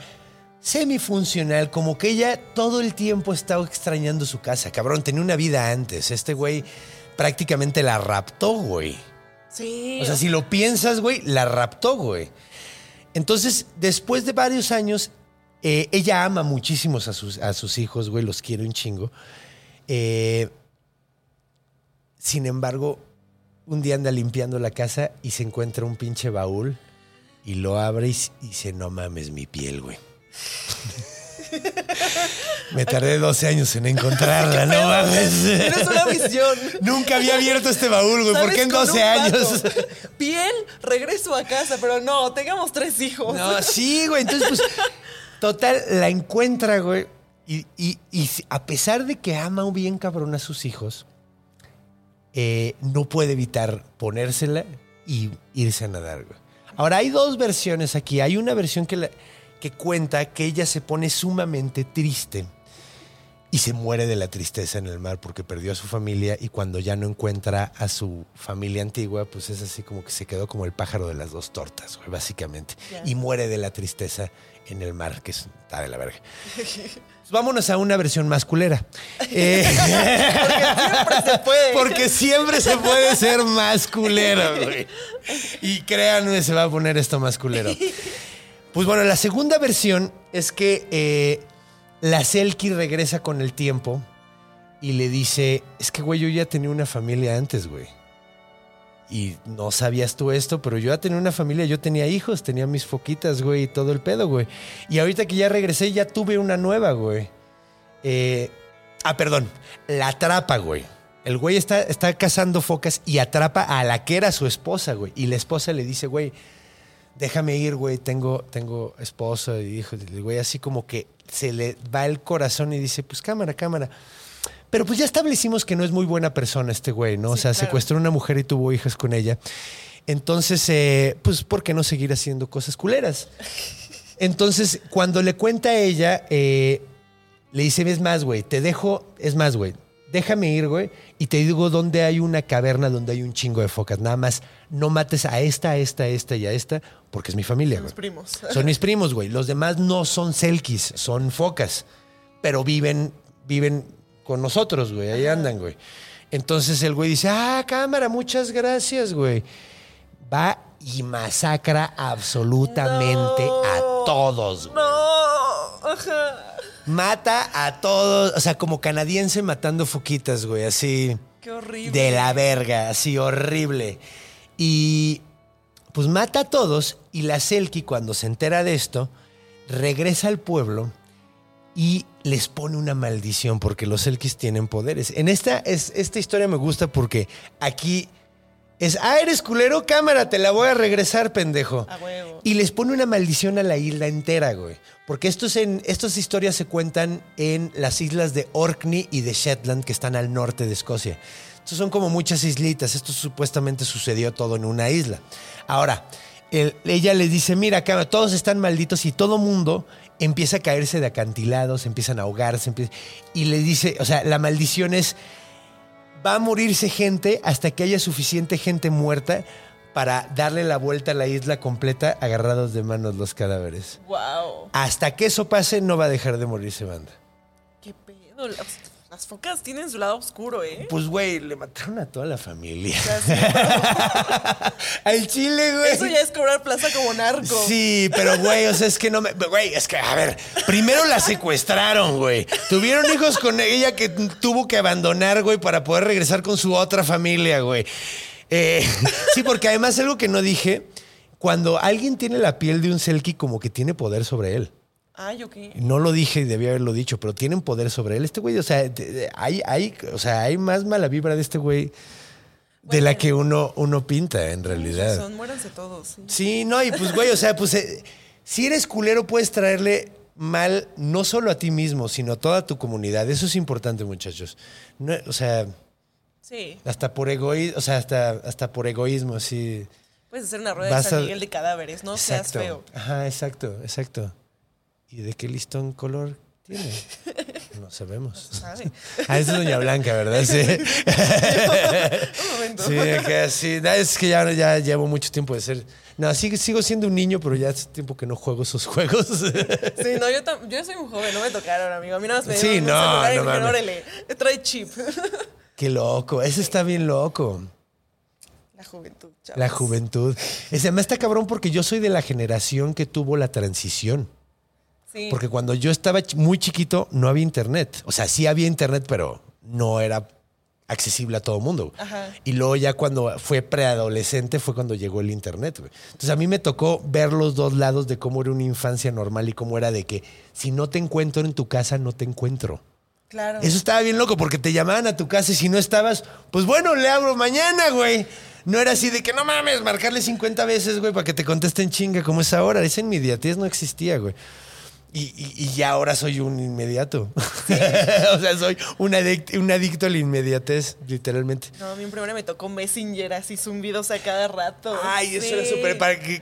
semifuncional, como que ella todo el tiempo estaba extrañando su casa. Cabrón, tenía una vida antes. Este güey prácticamente la raptó, güey. Sí. O sea, si lo piensas, güey, la raptó, güey. Entonces, después de varios años, eh, ella ama muchísimos a sus, a sus hijos, güey, los quiere un chingo. Eh, sin embargo, un día anda limpiando la casa y se encuentra un pinche baúl y lo abre y, dice, no mames mi piel, güey. Me tardé 12 años en encontrarla, no mames. Tienes una visión. Nunca había abierto este baúl, güey. ¿Por qué en con 12 un años? vato. Piel, regreso a casa, pero no, tengamos tres hijos. No, sí, güey. Entonces, pues, total, la encuentra, güey. Y, y- y a pesar de que ama bien cabrón a sus hijos, eh, no puede evitar ponérsela y irse a nadar, güey. Ahora, hay dos versiones aquí. Hay una versión que, la- que cuenta que ella se pone sumamente triste y se muere de la tristeza en el mar porque perdió a su familia y cuando ya no encuentra a su familia antigua, pues es así como que se quedó como el pájaro de las dos tortas, güey, básicamente. Y muere de la tristeza en el mar, que es- está de la verga. Vámonos a una versión más culera. Eh, Siempre se puede. porque siempre se puede ser más culero, güey. Y créanme, se va a poner esto más culero. Pues bueno, la segunda versión es que eh, la Selkie regresa con el tiempo y le dice, es que, güey, yo ya tenía una familia antes, güey. Y no sabías tú esto, pero yo ya tenía una familia, yo tenía hijos, tenía mis foquitas, güey, y todo el pedo, güey. Y ahorita que ya regresé, ya tuve una nueva, güey. Eh, ah, perdón, la atrapa, güey. El güey está, está cazando focas y atrapa a la que era su esposa, güey. Y la esposa le dice, güey, déjame ir, güey, tengo, tengo esposa y hijos. El güey así como que se le va el corazón y dice, pues cámara, cámara. Pero pues ya establecimos que no es muy buena persona este güey, ¿no? o sea, claro. secuestró a una mujer y tuvo hijas con ella. Entonces, eh, pues, ¿por qué no seguir haciendo cosas culeras? Entonces, cuando le cuenta a ella, eh, le dice, es más, güey, te dejo, es más, güey, déjame ir, güey, y te digo dónde hay una caverna donde hay un chingo de focas. Nada más, no mates a esta, a esta, a esta y a esta, porque es mi familia, Los güey. primos. Son mis primos, güey. Los demás no son selkis, son focas. Pero viven, viven con nosotros, güey. Ahí andan, güey. Entonces el güey dice, ah, cámara, muchas gracias, güey. Va y masacra absolutamente a todos, güey. No. Ajá. Mata a todos, o sea, como canadiense matando foquitas, güey, así. Qué horrible. De la verga, así horrible. Y pues mata a todos y la Selkie cuando se entera de esto, regresa al pueblo y les pone una maldición porque los Selkies tienen poderes. En esta, es, esta historia me gusta porque aquí es, ah, eres culero, cámara, te la voy a regresar, pendejo. A huevo. Y les pone una maldición a la isla entera, güey. Porque estos en, estas historias se cuentan en las islas de Orkney y de Shetland, que están al norte de Escocia. Estos son como muchas islitas. Esto supuestamente sucedió todo en una isla. Ahora, el- ella les dice, mira, cámara, todos están malditos y todo mundo empieza a caerse de acantilados, empiezan a ahogarse. empieza- y le dice, o sea, la maldición es, va a morirse gente hasta que haya suficiente gente muerta para darle la vuelta a la isla completa agarrados de manos los cadáveres. Wow. Hasta que eso pase, no va a dejar de morirse banda. Qué pedo. Las, focas tienen su lado oscuro, ¿eh? Pues, güey, le mataron a toda la familia. Al chile, güey. Eso ya es cobrar plaza como narco. Sí, pero güey, o sea, es que no me. Güey, es que, a ver, primero la secuestraron, güey. Tuvieron hijos con ella que tuvo que abandonar, güey, para poder regresar con su otra familia, güey. Eh, sí, porque además algo que no dije, cuando alguien tiene la piel de un Selkie, como que tiene poder sobre él. Ay. No lo dije y debía haberlo dicho, pero tienen poder sobre él. Este güey, o sea, hay, hay, o sea, hay más mala vibra de este güey de la que uno, uno pinta, en realidad. Son, muéranse todos. sí. Sí, no, y pues, güey, o sea, pues, eh, si eres culero, puedes traerle mal no solo a ti mismo, sino a toda tu comunidad. Eso es importante, muchachos. No, o sea, Sí. hasta por egoísmo, o sea, hasta, hasta por egoísmo, sí. Puedes hacer una rueda Vas de San a- Miguel de cadáveres, no seas feo. Ajá, exacto, exacto. ¿Y de qué listón color tiene? No sabemos. ¿Sabe? Ah, es Doña Blanca, ¿verdad? Sí. Un momento. Sí, acá sí. No, Es que ya, ya llevo mucho tiempo de ser. No, sigo, sigo siendo un niño, pero ya hace tiempo que no juego esos juegos. Sí, no, yo, tam- yo soy un joven, no me tocaron, amigo. A mí nada más me Sí, no, no mames. órale, trae chip. Qué loco. Ese está bien loco. La juventud, chavos. La juventud. Ese me está cabrón porque yo soy de la generación que tuvo la transición. Sí. Porque cuando yo estaba muy chiquito no había internet. O sea, sí había internet, pero no era accesible a todo mundo. Ajá. Y luego ya cuando fue preadolescente fue cuando llegó el internet. güey. Entonces a mí me tocó ver los dos lados de cómo era una infancia normal y cómo era de que si no te encuentro en tu casa, no te encuentro. Claro. Eso estaba bien loco porque te llamaban a tu casa y si no estabas, pues bueno, le abro mañana, güey. No era así de que no mames, marcarle 50 veces, güey, para que te contesten chinga como es ahora. Esa inmediatez no existía, güey. Y, y- y ya ahora soy un inmediato. o sea, soy un adicto, un adicto a la inmediatez, literalmente. No, a mí en primera me tocó Messenger así zumbidos a cada rato. Ay, eso era súper para que.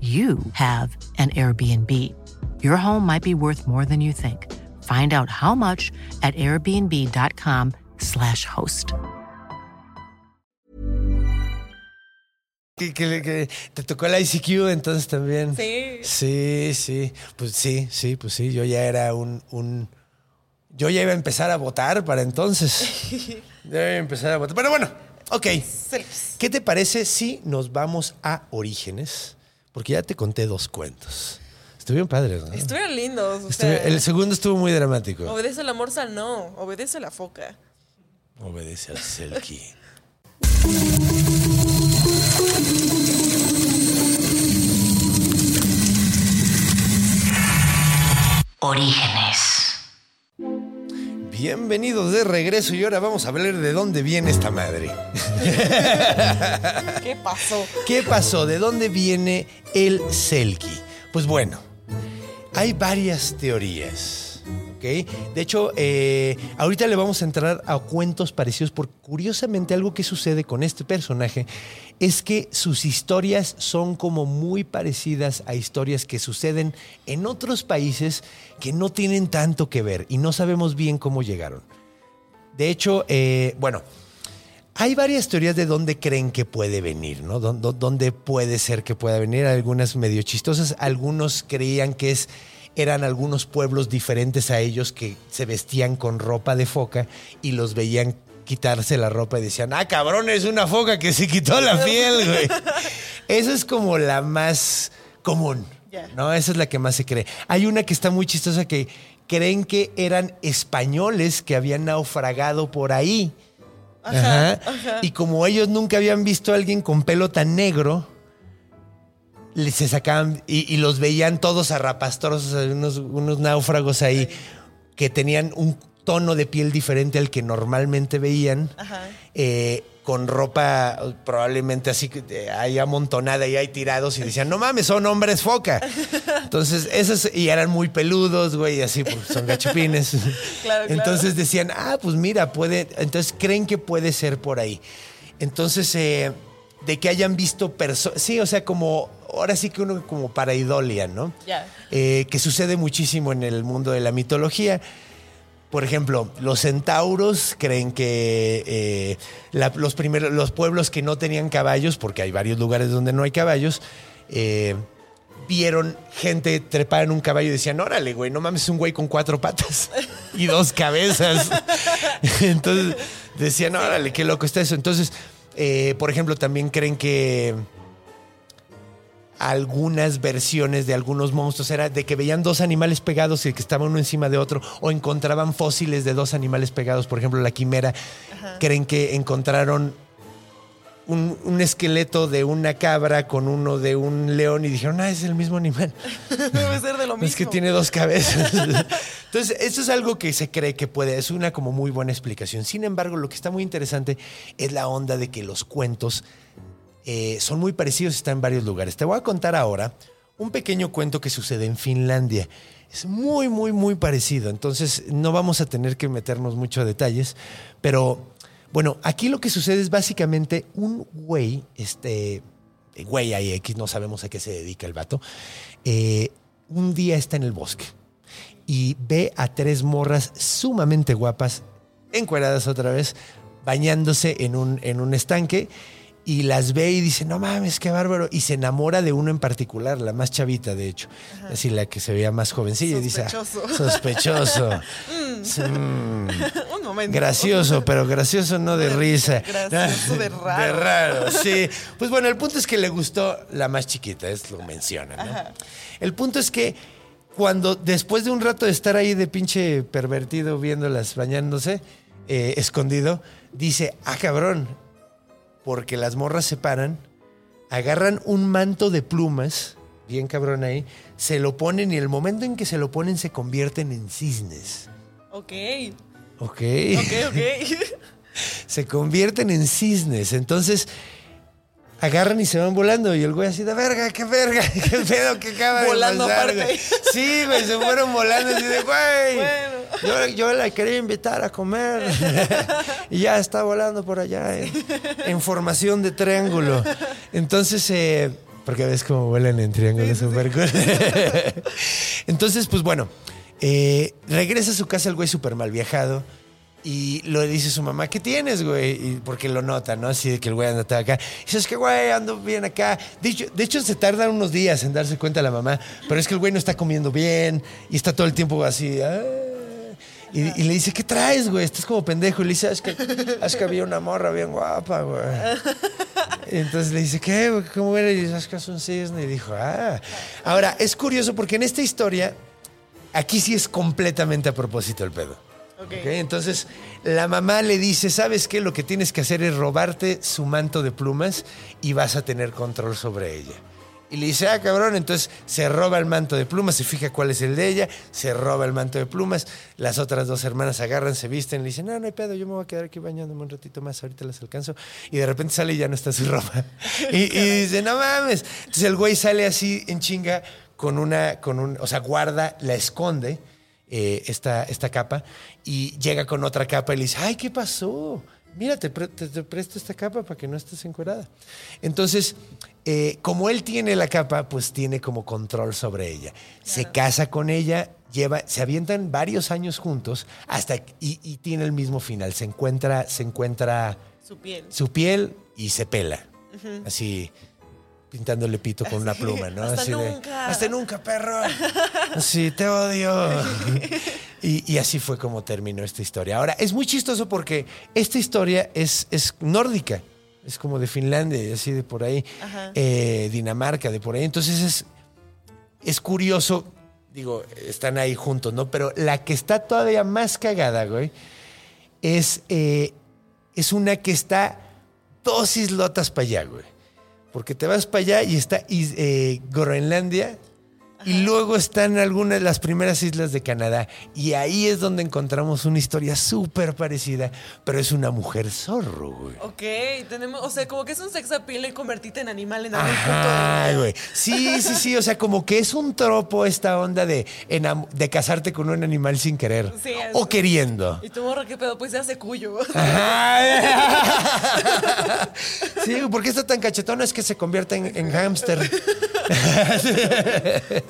you have an Airbnb. Your home might be worth more than you think. Find out how much at airbnb.com/slash host. que- que- que te tocó la ICQ entonces también. Sí. Sí, sí. Pues sí, sí, pues sí. Yo ya era un. un- yo ya iba a empezar a votar para entonces. Ya iba a empezar a votar. Pero bueno, ok. ¿Qué te parece si nos vamos a Orígenes? Porque ya te conté dos cuentos. Estuvieron padres, ¿no? Estuvieron lindos. O Estuvi- sea, el segundo estuvo muy dramático. Obedece a la morsa, no. Obedece a la foca. Obedece al Selkie. Orígenes. Bienvenidos de regreso y ahora vamos a hablar de dónde viene esta madre. ¿Qué pasó? ¿Qué pasó? ¿De dónde viene el Selkie? Pues bueno, hay varias teorías. De hecho, eh, ahorita le vamos a entrar a cuentos parecidos porque curiosamente algo que sucede con este personaje es que sus historias son como muy parecidas a historias que suceden en otros países que no tienen tanto que ver y no sabemos bien cómo llegaron. De hecho, eh, bueno, hay varias teorías de dónde creen que puede venir, ¿no? Dó- dó- Dónde puede ser que pueda venir. Algunas medio chistosas. Algunos creían que es, eran algunos pueblos diferentes a ellos que se vestían con ropa de foca y los veían quitarse la ropa y decían, ah, cabrón, es una foca que se quitó la piel, güey. Eso es como la más común. ¿no? Esa es la que más se cree. Hay una que está muy chistosa que creen que eran españoles que habían naufragado por ahí. Ajá, Y como ellos nunca habían visto a alguien con pelo tan negro, se sacaban y, y los veían todos arrapastrosos, unos, unos náufragos ahí que tenían un tono de piel diferente al que normalmente veían, Ajá. eh, con ropa probablemente así que eh, ahí amontonada y ahí tirados y decían, no mames, son hombres foca. Entonces, esos, y eran muy peludos, güey, y así, pues son gachupines. Claro, claro. Entonces decían, ah, pues mira, puede, entonces creen que puede ser por ahí. Entonces, eh, de que hayan visto personas, sí, o sea, como, ahora sí que uno como para idolia, ¿no? Ya. Eh, que sucede muchísimo en el mundo de la mitología. Por ejemplo, los centauros creen que eh, la- los, primeros, los pueblos que no tenían caballos, porque hay varios lugares donde no hay caballos, eh, vieron gente trepar en un caballo y decían, órale, güey, no mames, es un güey con cuatro patas y dos cabezas. Entonces decían, órale, qué loco está eso. Entonces, eh, por ejemplo, también creen que algunas versiones de algunos monstruos era de que veían dos animales pegados y que estaban uno encima de otro o encontraban fósiles de dos animales pegados. Por ejemplo, la quimera creen que encontraron un, un esqueleto de una cabra con uno de un león y dijeron, ah, es el mismo animal. Debe ser de lo mismo. Es que tiene dos cabezas. Entonces, eso es algo que se cree que puede, es una como muy buena explicación. Sin embargo, lo que está muy interesante es la onda de que los cuentos eh, son muy parecidos y están en varios lugares. Te voy a contar ahora un pequeño cuento que sucede en Finlandia. Es muy, muy, muy parecido. Entonces, no vamos a tener que meternos mucho a detalles, pero bueno, aquí lo que sucede es básicamente un güey, este, güey ahí X, no sabemos a qué se dedica el vato, eh, un día está en el bosque y ve a tres morras sumamente guapas, encueradas otra vez, bañándose en un, en un estanque y las ve y dice, no mames, qué bárbaro. Y se enamora de uno en particular, la más chavita, de hecho. Así la que se veía más jovencilla. Y dice, "Ah, Sospechoso. sospechoso. Sí, mm. Un momento. Gracioso, pero gracioso no de risa. Gracioso de raro. De raro, sí. Pues bueno, el punto es que le gustó la más chiquita, es lo menciona, ¿no? El punto es que cuando después de un rato de estar ahí de pinche pervertido viéndolas bañándose, eh, escondido, dice, ah, cabrón, porque las morras se paran, agarran un manto de plumas, bien cabrón ahí, se lo ponen y el momento en que se lo ponen se convierten en cisnes. Ok. Ok. Ok, ok. se convierten en cisnes. Entonces agarran y se van volando. Y el güey así de verga, qué verga, qué pedo que acaba Volando de pasar, aparte. güey. Sí, güey, se fueron volando así de güey. Bueno. Yo, yo la quería invitar a comer. y ya está volando por allá en, en formación de triángulo. Entonces, eh, porque ves cómo vuelan en triángulo, súper cool. Entonces, pues bueno, eh, regresa a su casa el güey súper mal viajado. Y lo dice su mamá, ¿qué tienes, güey? Y porque lo nota, ¿no? Así de que el güey anda acá. Y dice, es que, güey, ando bien acá. De hecho, de hecho, se tarda unos días en darse cuenta la mamá. Pero es que el güey no está comiendo bien y está todo el tiempo así. "Ah". Y, y le dice, ¿qué traes, güey? Estás como pendejo. Y le dice, "Ah, es que, es que había una morra bien guapa, güey. Y entonces le dice, ¿qué? güey? ¿Cómo era? Y dice, es que es un cisne. Y dijo, ah. Ahora, es curioso porque en esta historia, aquí sí es completamente a propósito el pedo. Ok. Ok, Entonces, la mamá le dice, ¿sabes qué? Lo que tienes que hacer es robarte su manto de plumas y vas a tener control sobre ella. Y le dice, ah, cabrón, entonces se roba el manto de plumas, se fija cuál es el de ella, se roba el manto de plumas, las otras dos hermanas agarran, se visten, le dicen, no, no hay pedo, yo me voy a quedar aquí bañándome un ratito más, ahorita las alcanzo. Y de repente sale y ya no está su ropa. Y, y dice, no mames. Entonces el güey sale así en chinga con una, con un, o sea, guarda, la esconde eh, esta, esta capa y llega con otra capa y le dice, ay, ¿qué pasó? Mira, te, pre- te- te presto esta capa para que no estés encuerada. Entonces, eh, como él tiene la capa, pues tiene como control sobre ella. Se casa con ella, lleva, se avientan varios años juntos hasta y, y tiene el mismo final. Se encuentra, se encuentra Su piel. su piel y se pela. Así pintándole pito con una pluma, ¿no? Hasta así de, nunca. hasta nunca, perro. Así, te odio. Y, y así fue como terminó esta historia. Ahora, es muy chistoso porque esta historia es, es nórdica. Es como de Finlandia y así de por ahí. Eh, Dinamarca, de por ahí. Entonces es, es curioso, digo, están ahí juntos, ¿no? Pero la que está todavía más cagada, güey, es, eh, es una que está dos islotas para allá, güey. Porque te vas para allá y está eh, Groenlandia y luego están algunas de las primeras islas de Canadá. Y ahí es donde encontramos una historia súper parecida, pero es una mujer zorro, güey. Ok, tenemos, o sea, como que es un sex appeal y convertirte en animal en algún. Ajá, güey. Sí, sí, sí. O sea, como que es un tropo esta onda de, de casarte con un animal sin querer. Sí, es- o queriendo. Y tu morra, ¿qué pedo? Pues se hace cuyo. Ajá. Sí, ¿por qué está tan cachetona? Es que se convierte en, en hámster.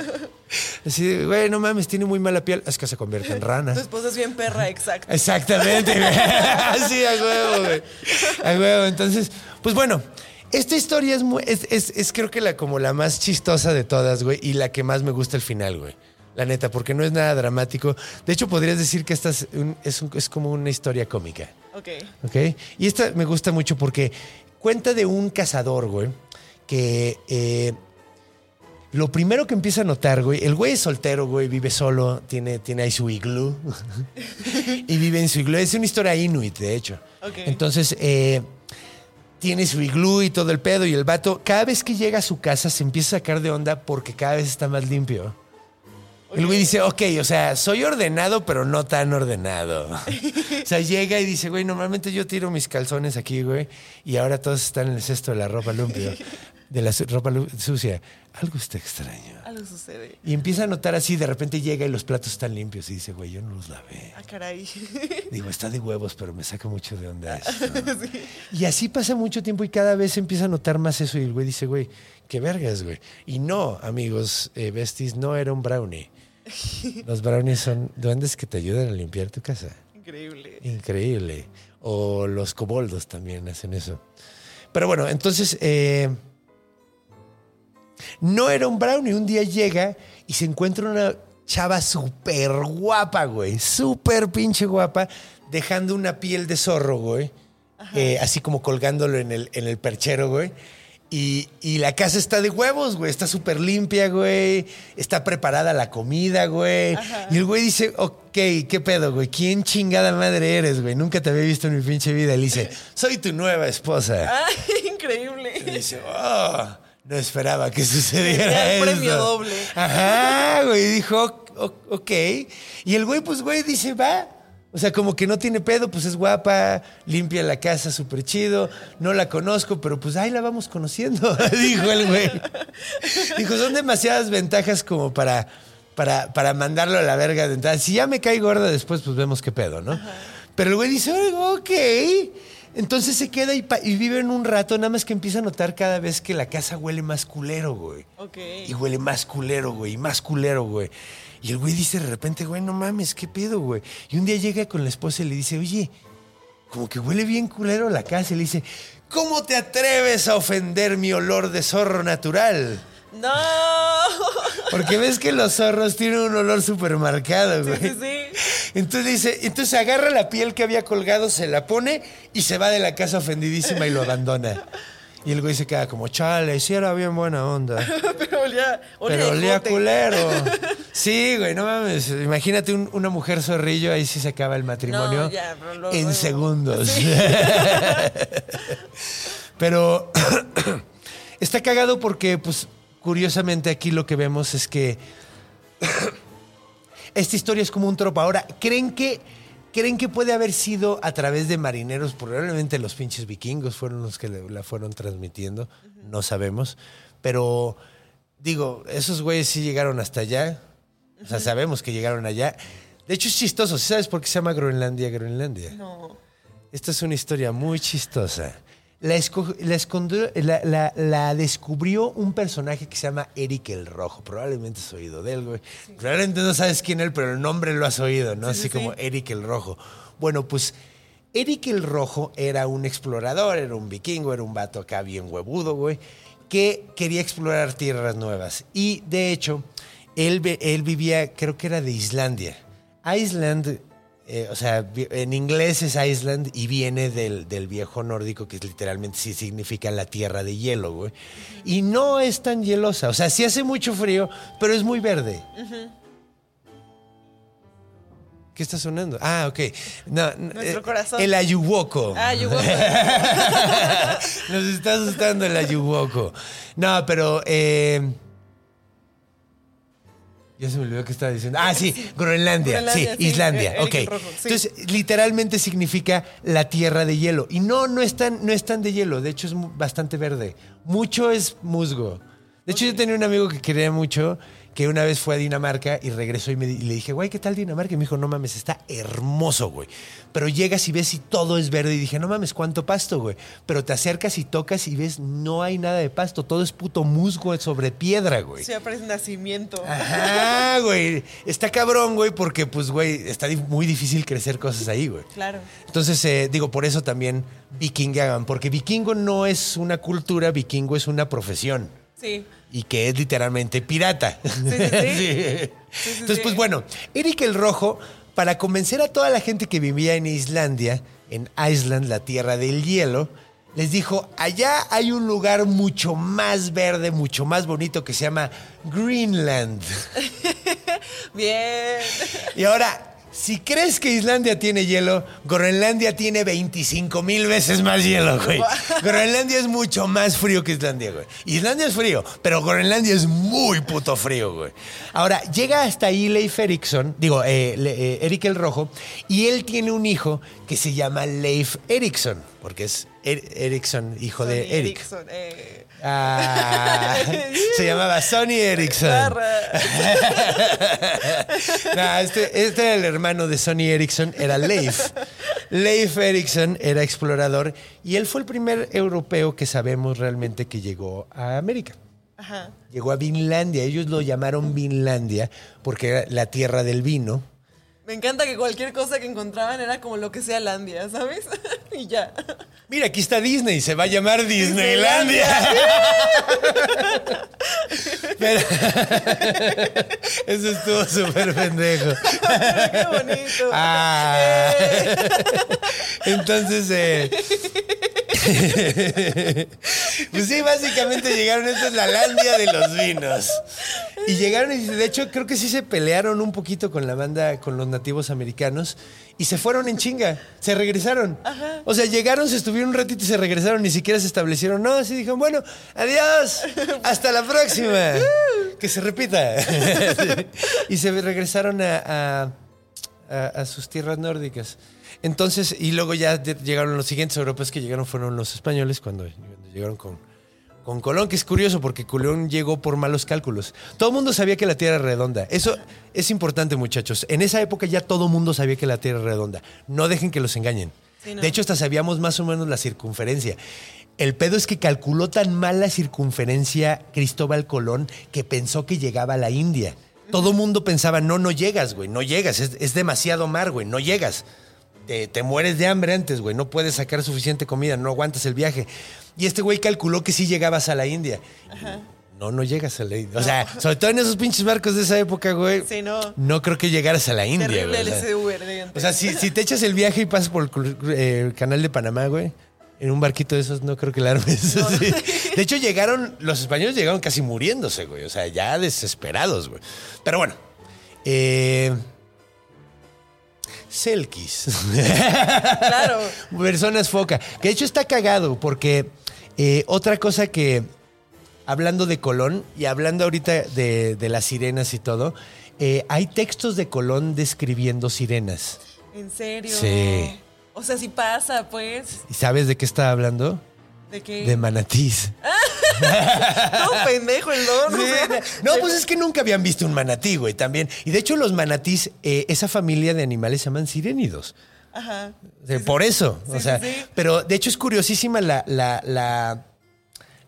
Así, güey, no mames, tiene muy mala piel. Es que se convierte en rana. Tu esposa es bien perra, exacto. Exactamente, güey. Así, a huevo, güey. A huevo. Entonces, pues bueno, esta historia es, muy, es, es- es creo que la como la más chistosa de todas, güey, y la que más me gusta el final, güey. La neta, porque no es nada dramático. De hecho, podrías decir que esta es, un- es, un- es como una historia cómica. Ok. ¿Ok? Y esta me gusta mucho porque cuenta de un cazador, güey, que eh, lo primero que empieza a notar, güey, el güey es soltero, güey, vive solo, tiene, tiene ahí su iglú y vive en su iglú. Es una historia inuit, de hecho. Entonces, eh, tiene su iglú y todo el pedo y el vato, cada vez que llega a su casa se empieza a sacar de onda porque cada vez está más limpio. El güey dice, ok, o sea, soy ordenado, pero no tan ordenado. o sea, llega y dice, güey, normalmente yo tiro mis calzones aquí, güey, y ahora todos están en el cesto de la ropa limpia, de la ropa sucia. Algo está extraño. Algo sucede. Y empieza a notar así, de repente llega y los platos están limpios y dice, güey, yo no los lavé. Ah, caray. Digo, está de huevos, pero me saca mucho de onda eso. Y así pasa mucho tiempo y cada vez empieza a notar más eso. Y el güey dice, güey, qué vergas, güey. Y no, amigos, eh, besties, no era un brownie. Los brownies son duendes que te ayudan a limpiar tu casa. Increíble. Increíble. O los coboldos también hacen eso. Pero bueno, entonces, eh, no era un brownie. Un día llega y se encuentra una chava súper guapa, güey. Súper pinche guapa, dejando una piel de zorro, güey. Eh, así como colgándolo en el, en el perchero, güey. Y, y la casa está de huevos, güey. Está súper limpia, güey. Está preparada la comida, güey. Y el güey dice, ok, ¿qué pedo, güey? ¿Quién chingada madre eres, güey? Nunca te había visto en mi pinche vida. Y le dice, soy tu nueva esposa. Ay, Y increíble. dice, oh, no esperaba que sucediera eso. premio doble. Ajá, güey. Dijo, "O- ok. Y el güey, pues, güey, dice, va. O sea, como que no tiene pedo, pues es guapa, limpia la casa súper chido, no la conozco, pero pues ahí la vamos conociendo, dijo el güey. Dijo, son demasiadas ventajas como para, para, para mandarlo a la verga de entrada. Si ya me cae gorda después, pues vemos qué pedo, ¿no? Pero el güey dice, "Oiga, ok. Entonces se queda y, y vive en un rato, nada más que empieza a notar cada vez que la casa huele más culero, güey. Ok. Y huele más culero, güey, y más culero, güey. Y el güey dice de repente, güey, no mames, ¿qué pedo, güey? Y un día llega con la esposa y le dice, oye, como que huele bien culero la casa. Y le dice, ¿cómo te atreves a ofender mi olor de zorro natural? ¡No! Porque ves que los zorros tienen un olor súper marcado, güey. Sí, sí, sí. Entonces dice, entonces agarra la piel que había colgado, se la pone y se va de la casa ofendidísima y lo abandona. Y el güey se queda como, chale, sí era bien buena onda. Pero olía, olía Pero olía culero. Sí, güey, no mames. Imagínate un- una mujer zorrillo, ahí sí se acaba el matrimonio No, ya, en segundos. Pero está cagado porque, pues, curiosamente aquí lo que vemos es que esta historia es como un tropo. Ahora, ¿creen que, ¿creen que puede haber sido a través de marineros? Probablemente los pinches vikingos fueron los que la fueron transmitiendo. No sabemos. Pero, digo, esos güeyes sí llegaron hasta allá. O sea, sabemos que llegaron allá. De hecho, es chistoso. ¿Sí ¿Sabes por qué se llama Groenlandia, Groenlandia? No. Esta es una historia muy chistosa. La, esco- la escondió- la- la- descubrió un personaje que se llama Eric el Rojo. Probablemente has oído de él, güey. Probablemente no sabes quién es él, pero el nombre lo has oído, ¿no? Sí, Así sí, como. Eric el Rojo. Bueno, pues Eric el Rojo era un explorador, era un vikingo, era un vato acá bien huevudo, güey, que quería explorar tierras nuevas. Y de hecho, él, ve- él vivía, creo que era de Islandia. Island, eh, o sea, en inglés es Island y viene del, del viejo nórdico, que literalmente sí significa la tierra de hielo, güey. Y no es tan hielosa, o sea, sí hace mucho frío, pero es muy verde. ¿Qué está sonando? Ah, ok. No, Nuestro eh, corazón. El ayuwoco. Ah, yo Nos está asustando el ayuwoco. No, pero. eh, ya se me olvidó que estaba diciendo. Ah, sí, Groenlandia. Groenlandia, sí, Islandia. Eric ok. el Rojo, sí. Entonces, literalmente significa la tierra de hielo. Y no, no es tan, no es tan de hielo. De hecho, es bastante verde. Mucho es musgo. De hecho, yo tenía un amigo que quería mucho que una vez fue a Dinamarca y regresó y, me, y le dije, güey, ¿qué tal Dinamarca? Y me dijo, no mames, está hermoso, güey. Pero llegas y ves y todo es verde. Y dije, no mames, ¿cuánto pasto, güey? Pero te acercas y tocas y ves, no hay nada de pasto. Todo es puto musgo sobre piedra, güey. Sí, aparece nacimiento. Ajá, güey. Está cabrón, güey, porque, pues, güey, está muy difícil crecer cosas ahí, güey. Claro. Entonces, eh, digo, por eso también vikingaban, porque vikingo no es una cultura, vikingo es una profesión Sí. Y que es literalmente pirata. sí, sí. sí, Entonces, pues bueno, Eric el Rojo, para convencer a toda la gente que vivía en Islandia, en Iceland, la tierra del hielo, les dijo, allá hay un lugar mucho más verde, mucho más bonito que se llama Greenland. Bien. Y ahora, si crees que Islandia tiene hielo, Groenlandia tiene 25 mil veces más hielo, güey. Groenlandia es mucho más frío que Islandia, güey. Islandia es frío, pero Groenlandia es muy puto frío, güey. Ahora, llega hasta ahí Leif Erikson, digo, eh, eh, Eric el Rojo, y él tiene un hijo que se llama Leif Erikson, porque es Er- Erikson, hijo de Eric. Ericsson, eh. Ah, se llamaba Sonny Erickson. No, este, este era el hermano de Sonny Erickson, era Leif. Leif Erickson era explorador y él fue el primer europeo que sabemos realmente que llegó a América. Ajá. Llegó a Vinlandia, ellos lo llamaron Vinlandia porque era la tierra del vino. Me encanta que cualquier cosa que encontraban era como lo que sea Landia, ¿sabes? y ya. Mira, aquí está Disney, se va a llamar Disneylandia. Pero- Eso estuvo súper pendejo. Qué bonito. Ah. Entonces, eh, pues sí, básicamente llegaron, esta es la landia de los vinos. Y llegaron y de hecho creo que sí se pelearon un poquito con la banda, con los nativos americanos y se fueron en chinga, se regresaron. O sea, llegaron, se estuvieron un ratito y se regresaron, ni siquiera se establecieron. No, así dijeron, bueno, adiós, hasta la próxima. Que se repita. y se regresaron a- a a, a sus tierras nórdicas. Entonces, y luego ya llegaron los siguientes europeos que llegaron fueron los españoles cuando, cuando llegaron con, con Colón, que es curioso porque Colón llegó por malos cálculos. Todo el mundo sabía que la Tierra era redonda. Eso es importante, muchachos. En esa época ya todo el mundo sabía que la Tierra era redonda. No dejen que los engañen. Sí, no. De hecho, hasta sabíamos más o menos la circunferencia. El pedo es que calculó tan mal la circunferencia Cristóbal Colón que pensó que llegaba a la India. Todo el mundo pensaba, no, no llegas, güey, no llegas, es, es demasiado mar, güey, no llegas. Te, te mueres de hambre antes, güey, no puedes sacar suficiente comida, no aguantas el viaje. Y este güey calculó que sí llegabas a la India. No, no llegas a la India. O sea, sobre todo en esos pinches barcos de esa época, güey. Sí, no. No creo que llegaras a la India, Terrible güey. el o sea. O sea, si, si te echas el viaje y pasas por el, eh, el canal de Panamá, güey, en un barquito de esos no creo que la armes. sí. De hecho, llegaron, los españoles llegaron casi muriéndose, güey. O sea, ya desesperados, güey. Pero bueno. Eh, Selkis. Claro. Personas foca. Que de hecho está cagado porque eh, otra cosa que, hablando de Colón y hablando ahorita de, de las sirenas y todo, eh, hay textos de Colón describiendo sirenas. ¿En serio? Sí. O sea, si pasa, pues. ¿Y sabes de qué está hablando? ¿De qué? De manatís. Todo pendejo el don. Sí, no, pues es que nunca habían visto un manatí, güey, también. Y de hecho los manatís, eh, esa familia de animales se llaman sirénidos. Ajá. Por eso. O sea, pero de hecho es curiosísima la, la, la,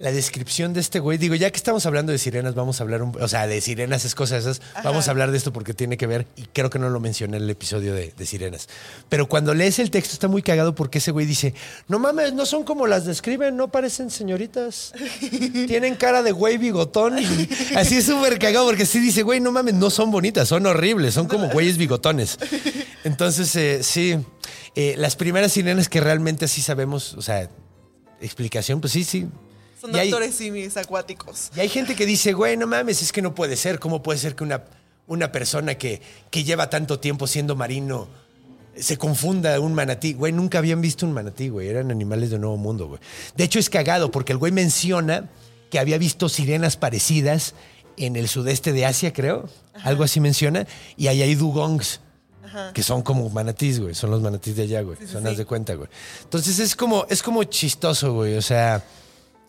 la descripción de este güey. Digo, ya que estamos hablando de sirenas, vamos a hablar, un, o sea, de sirenas, es cosas esas. Vamos a hablar de esto porque tiene que ver, y creo que no lo mencioné en el episodio de, de sirenas. Pero cuando lees el texto está muy cagado porque ese güey dice, no mames, no son como las describen, no parecen señoritas. Tienen cara de güey bigotón. Y así es súper cagado porque sí dice, güey, no mames, no son bonitas, son horribles, son como güeyes bigotones. Entonces, eh, sí, eh, las primeras sirenas que realmente así sabemos, o sea, explicación, pues sí, sí. Son Y hay- doctores simis acuáticos. y hay gente que dice, güey, no mames, es que no puede ser. ¿Cómo puede ser que una, una persona que, que lleva tanto tiempo siendo marino se confunda un manatí? Güey, nunca habían visto un manatí, güey. Eran animales de nuevo mundo, güey. De hecho, es cagado porque el güey menciona que había visto sirenas parecidas en el sudeste de Asia, creo. Algo así menciona. Y ahí hay dugongs. Que son como manatís, güey. Son los manatís de allá, güey. Sí, sí, son sí. haz de cuenta, güey. Entonces es como, es como chistoso, güey. O sea,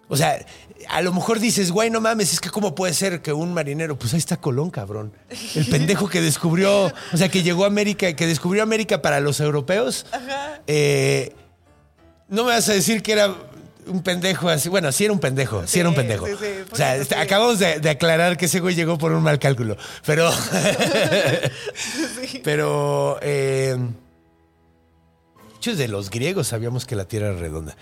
O sea, a lo mejor dices, güey, no mames, es que cómo puede ser que un marinero, pues ahí está Colón, cabrón. El pendejo que descubrió, o sea, que llegó a América, que descubrió América para los europeos. Eh, no me vas a decir que era un pendejo así. Bueno, sí era un pendejo, sí, era un pendejo. sí, sí, o sea, este, acabamos de, de aclarar que ese güey llegó por un mal cálculo. Pero. Pero. eh, muchos de los griegos sabíamos que la Tierra era redonda.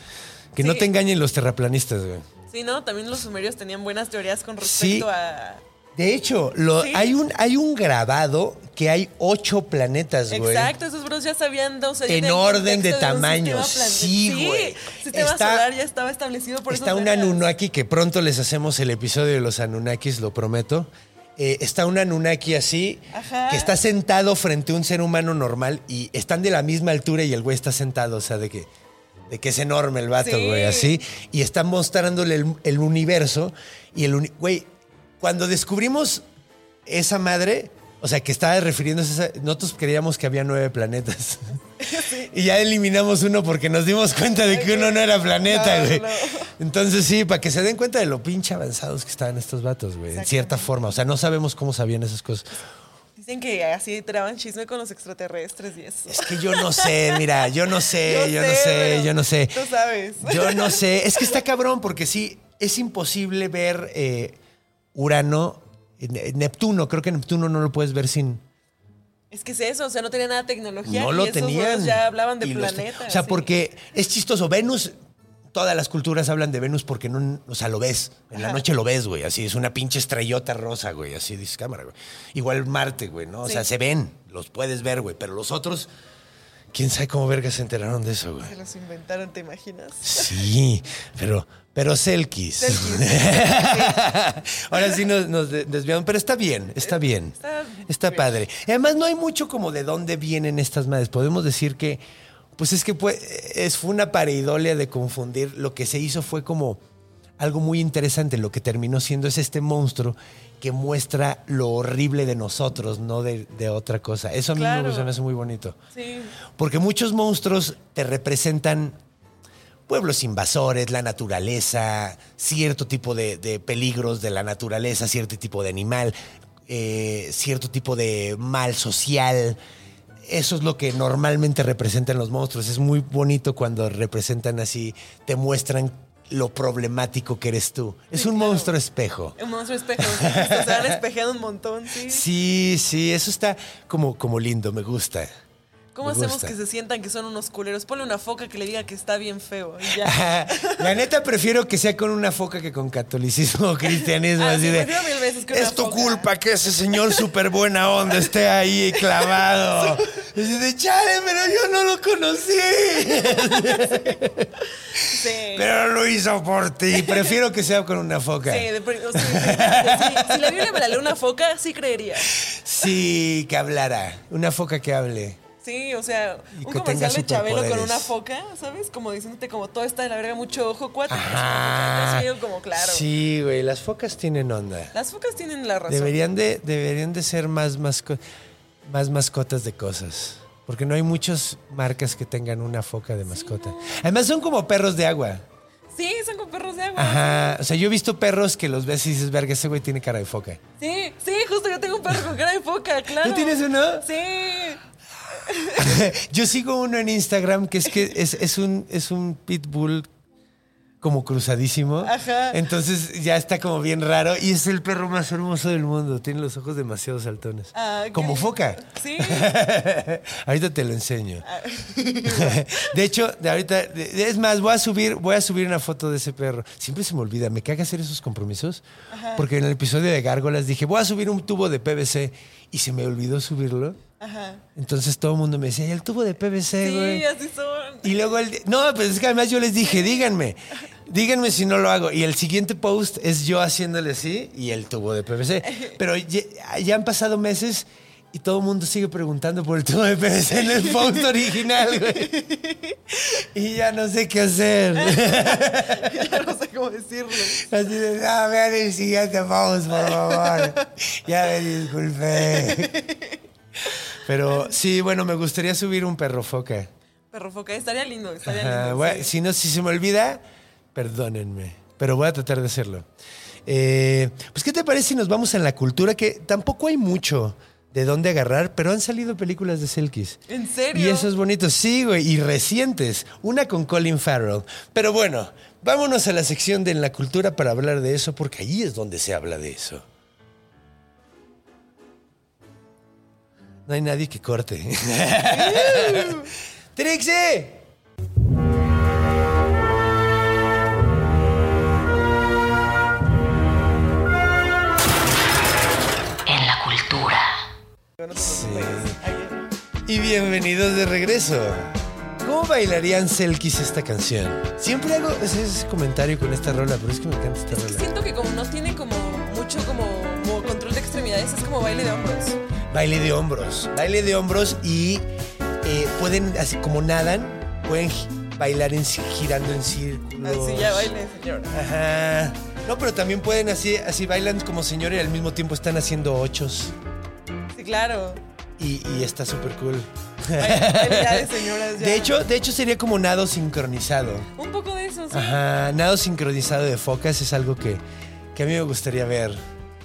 Que no Sí. te engañen los terraplanistas, güey. Sí, ¿no? También los sumerios tenían buenas teorías con Sí. respecto a... De hecho, lo- Sí. hay, un, hay un grabado que hay ocho planetas, güey. Exacto, esos bros ya sabían, o sea, En orden de un tamaño, sí, güey. el sistema Está- solar ya estaba establecido por Está un. Anunnaki que pronto les hacemos el episodio de los Anunnakis, lo prometo. Eh, está un Anunnaki así, Ajá. que está sentado frente a un ser humano normal y están de la misma altura y el güey está sentado, o sea, de que, de que es enorme el vato, Sí. güey, así. Y está mostrándole el, el universo y el... Güey, cuando descubrimos esa madre, o sea, que estaba refiriéndose a esa, nosotros creíamos que había nueve planetas. Y ya eliminamos uno porque nos dimos cuenta de que uno no era planeta, No, güey. no. Entonces sí, para que se den cuenta de lo pinche avanzados que estaban estos vatos, güey. En cierta forma. O sea, no sabemos cómo sabían esas cosas. Dicen que así traban chisme con los extraterrestres y eso. Es que yo no sé, mira, yo no sé, yo, Yo no sé, yo no sé. tú sabes. Yo no sé. Es que está cabrón porque sí, es imposible ver eh, Urano, Neptuno. Creo que Neptuno no lo puedes ver sin... Es que es eso, o sea, no tenía nada de tecnología. No y lo esos tenían. ya hablaban de Y planetas. O sea, sí. porque es chistoso. Venus, todas las culturas hablan de Venus porque no, o sea, lo ves. En la noche lo ves, güey. Así es una pinche estrellota rosa, güey. Así dices cámara, güey. Igual Marte, güey, ¿no? O Sí. sea, se ven, los puedes ver, güey. Pero los otros, quién sabe cómo vergas se enteraron de eso, güey. Se los inventaron, ¿te imaginas? Sí, pero, pero Selkis. Selkis. Ahora sí nos, nos de- desviamos, pero está bien, está bien. Está Está bien. padre. Y además no hay mucho como de dónde vienen estas madres. Podemos decir que, pues es que fue, es, fue una pareidolia de confundir. Lo que se hizo fue como algo muy interesante. Lo que terminó siendo es este monstruo que muestra lo horrible de nosotros, no de, de otra cosa. Eso a mí Claro. me, me hace muy bonito. Sí. Porque muchos monstruos te representan pueblos invasores, la naturaleza, cierto tipo de, de peligros de la naturaleza, cierto tipo de animal, eh, cierto tipo de mal social. Eso es lo que normalmente representan los monstruos. Es muy bonito cuando representan así, te muestran lo problemático que eres tú. Es Sí, un claro. monstruo espejo. Un monstruo espejo. Se van espejeando un montón, sí. Sí, sí, eso está como, como lindo, me gusta. ¿Cómo me hacemos gusta. que se sientan que son unos culeros? Ponle una foca que le diga que está bien feo. Y ya. La neta prefiero que sea con una foca que con catolicismo o cristianismo. Ah, así sí, de, prefiero mil veces que una es tu foca". culpa que ese señor súper buena onda esté ahí clavado. Y de, chale, pero yo no lo conocí. Sí. Pero lo hizo por ti. Prefiero que sea con una foca. Sí, de pre- o sea, sí, si la Biblia me la lee una foca, sí creería. Sí, que hablara. Una foca que hable. Sí, o sea, Y un comercial de Chabelo con una foca, ¿sabes? Como diciéndote como todo está de la verga, mucho ojo, cuatro. Ajá. Como claro. Sí, güey, las focas tienen onda. Las focas tienen la razón. Deberían de, deberían de ser más, masco- más mascotas de cosas. Porque no hay muchas marcas que tengan una foca de mascota. Además son como perros de agua. Sí, son como perros de agua. Ajá. O sea, yo he visto perros que los ves y dices, verga, ese güey tiene cara de foca. Sí, sí, justo yo tengo un perro con cara de foca, claro. ¿Tú tienes uno? Sí. Yo sigo uno en Instagram que es que es, es un, es un pitbull como cruzadísimo. Ajá. Entonces ya está como bien raro. Y es el perro más hermoso del mundo. Tiene los ojos demasiado saltones. Ah, como foca. Sí. ahorita te lo enseño. Ah. de hecho, de ahorita, es más, voy a subir, voy a subir una foto de ese perro. Siempre se me olvida, me caga hacer esos compromisos. Porque en el episodio de Gárgolas dije, voy a subir un tubo de PVC y se me olvidó subirlo. Ajá. Entonces todo el mundo me decía, "¿Y el tubo de PVC, Sí, güey. así son. Y luego el. No, pues es que además yo les dije, díganme. Díganme si no lo hago. Y el siguiente post es yo haciéndole así y el tubo de PVC. Pero ya, ya han pasado meses y todo el mundo sigue preguntando por el tubo de PVC en el post original, güey. Y ya no sé qué hacer. ya no sé cómo decirlo. Así de, no, vean el siguiente post, por favor. Ya me disculpé. Pero sí, bueno, me gustaría subir un perro foca. Perro foca, estaría lindo, estaría Ajá, lindo. sí. Si no, si se me olvida, perdónenme. pero voy a tratar de hacerlo. Eh, pues, ¿qué te parece si nos vamos a la cultura? Que tampoco hay mucho de dónde agarrar, pero han salido películas de Selkies. ¿En serio? Y eso es bonito, sí, güey, y recientes. Una con Colin Farrell. Pero bueno, vámonos a la sección de En la cultura para hablar de eso, porque ahí es donde se habla de eso. No hay nadie que corte. ¡Trixie! En la cultura. Sí. Y bienvenidos de regreso. ¿Cómo bailarían Selkies esta canción? Siempre hago ese, ese comentario con esta rola, pero es que me encanta esta Es que rola. siento que como no tiene como mucho como, como control de extremidades, es como baile de hombros. Baile de hombros. Baile de hombros y eh, pueden, así como nadan, pueden bailar en, girando en círculos. Así ya baile, señor. Ajá. No, pero también pueden así, así bailan como señor y al mismo tiempo están haciendo ochos. Sí, claro. Y, y está súper cool. De señoras ya. De hecho, de hecho sería como nado sincronizado. Un poco de eso, sí. Ajá, nado sincronizado de focas es algo que, que a mí me gustaría ver.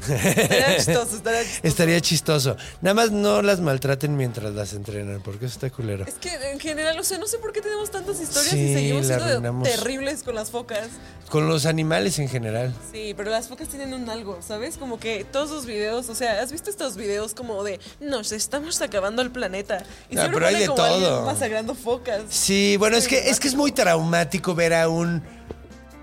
Estaría chistoso, estaría chistoso. Estaría chistoso. Nada más no las maltraten mientras las entrenan, porque eso está culero. Es que en general, o sea, no sé por qué tenemos tantas historias Sí, y seguimos siendo arruinamos. terribles con las focas. Con los animales en general. Sí, pero las focas tienen un algo, ¿sabes? Como que todos los videos, o sea, ¿has visto estos videos como de nos estamos acabando el planeta? Y siempre pero hay de como todo. masacrando focas. Sí, bueno, es que, es que es muy traumático ver a un,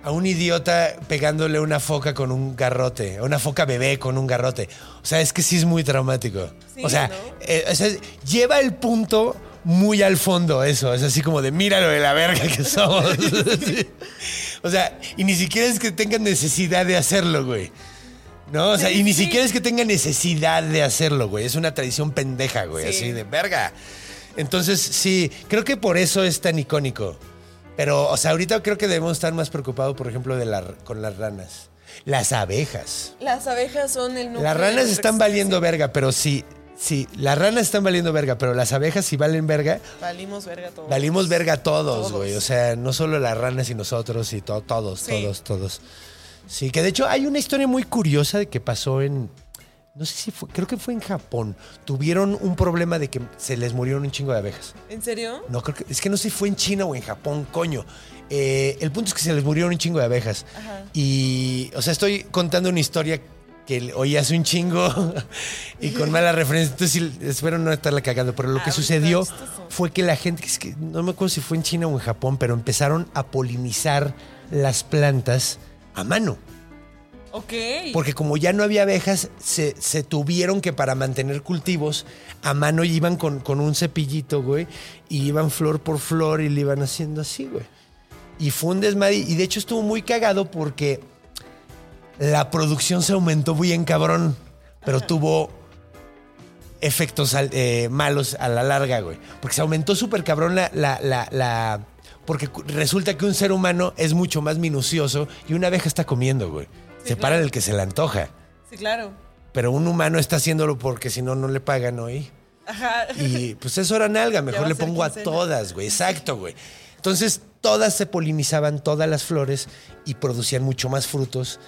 a un idiota pegándole una foca con un garrote, a una foca bebé con un garrote. O sea, es que sí es muy traumático. Sí, o sea, ¿no? eh, o sea, lleva el punto muy al fondo eso. Es así como de míralo de la verga que somos. Sí. O sea, y ni siquiera es que tengan necesidad de hacerlo, güey. No, o sea, Sí, y ni siquiera es que tengan necesidad de hacerlo, güey. Es una tradición pendeja, güey. Sí. Así de verga. Entonces, sí, creo que por eso es tan icónico. Pero, o sea, ahorita creo que debemos estar más preocupados, por ejemplo, de la, con las ranas. Las abejas. Las abejas son el núcleo Las ranas están valiendo verga, pero sí, sí, las ranas están valiendo verga, pero las abejas si valen verga, Valimos verga todos. valimos verga todos, Todos. güey. O sea, no solo las ranas y nosotros y to- todos, Sí. todos, todos. Sí, que de hecho hay una historia muy curiosa de que pasó en, no sé si fue, creo que fue en Japón. Tuvieron un problema de que se les murieron un chingo de abejas. ¿En serio? No, creo que, es que no sé si fue en China o en Japón, coño. Eh, el punto es que se les murieron un chingo de abejas. Ajá. Y, o sea, estoy contando una historia que oí hace un chingo y con mala referencia. Entonces, espero no estarla cagando. Pero lo que Ah, sucedió está chistoso. fue que la gente, es que no me acuerdo si fue en China o en Japón, pero empezaron a polinizar las plantas a mano. Ok. Porque como ya no había abejas, se, se tuvieron que para mantener cultivos a mano iban con, con un cepillito, güey, y iban flor por flor y le iban haciendo así, güey. Y fue un desmadre. Y de hecho estuvo muy cagado porque la producción se aumentó bien cabrón, pero tuvo efectos eh, malos a la larga, güey. Porque se aumentó súper cabrón la, la, la, la- Porque resulta que un ser humano es mucho más minucioso y una abeja está comiendo, güey. Sí, se para claro. el que se le antoja. Sí, claro. Pero un humano está haciéndolo porque si no, no le pagan hoy. Ajá. Y pues eso era nalga, mejor le pongo a todas, güey. Exacto, güey. Entonces, todas se polinizaban, todas las flores y producían mucho más frutos.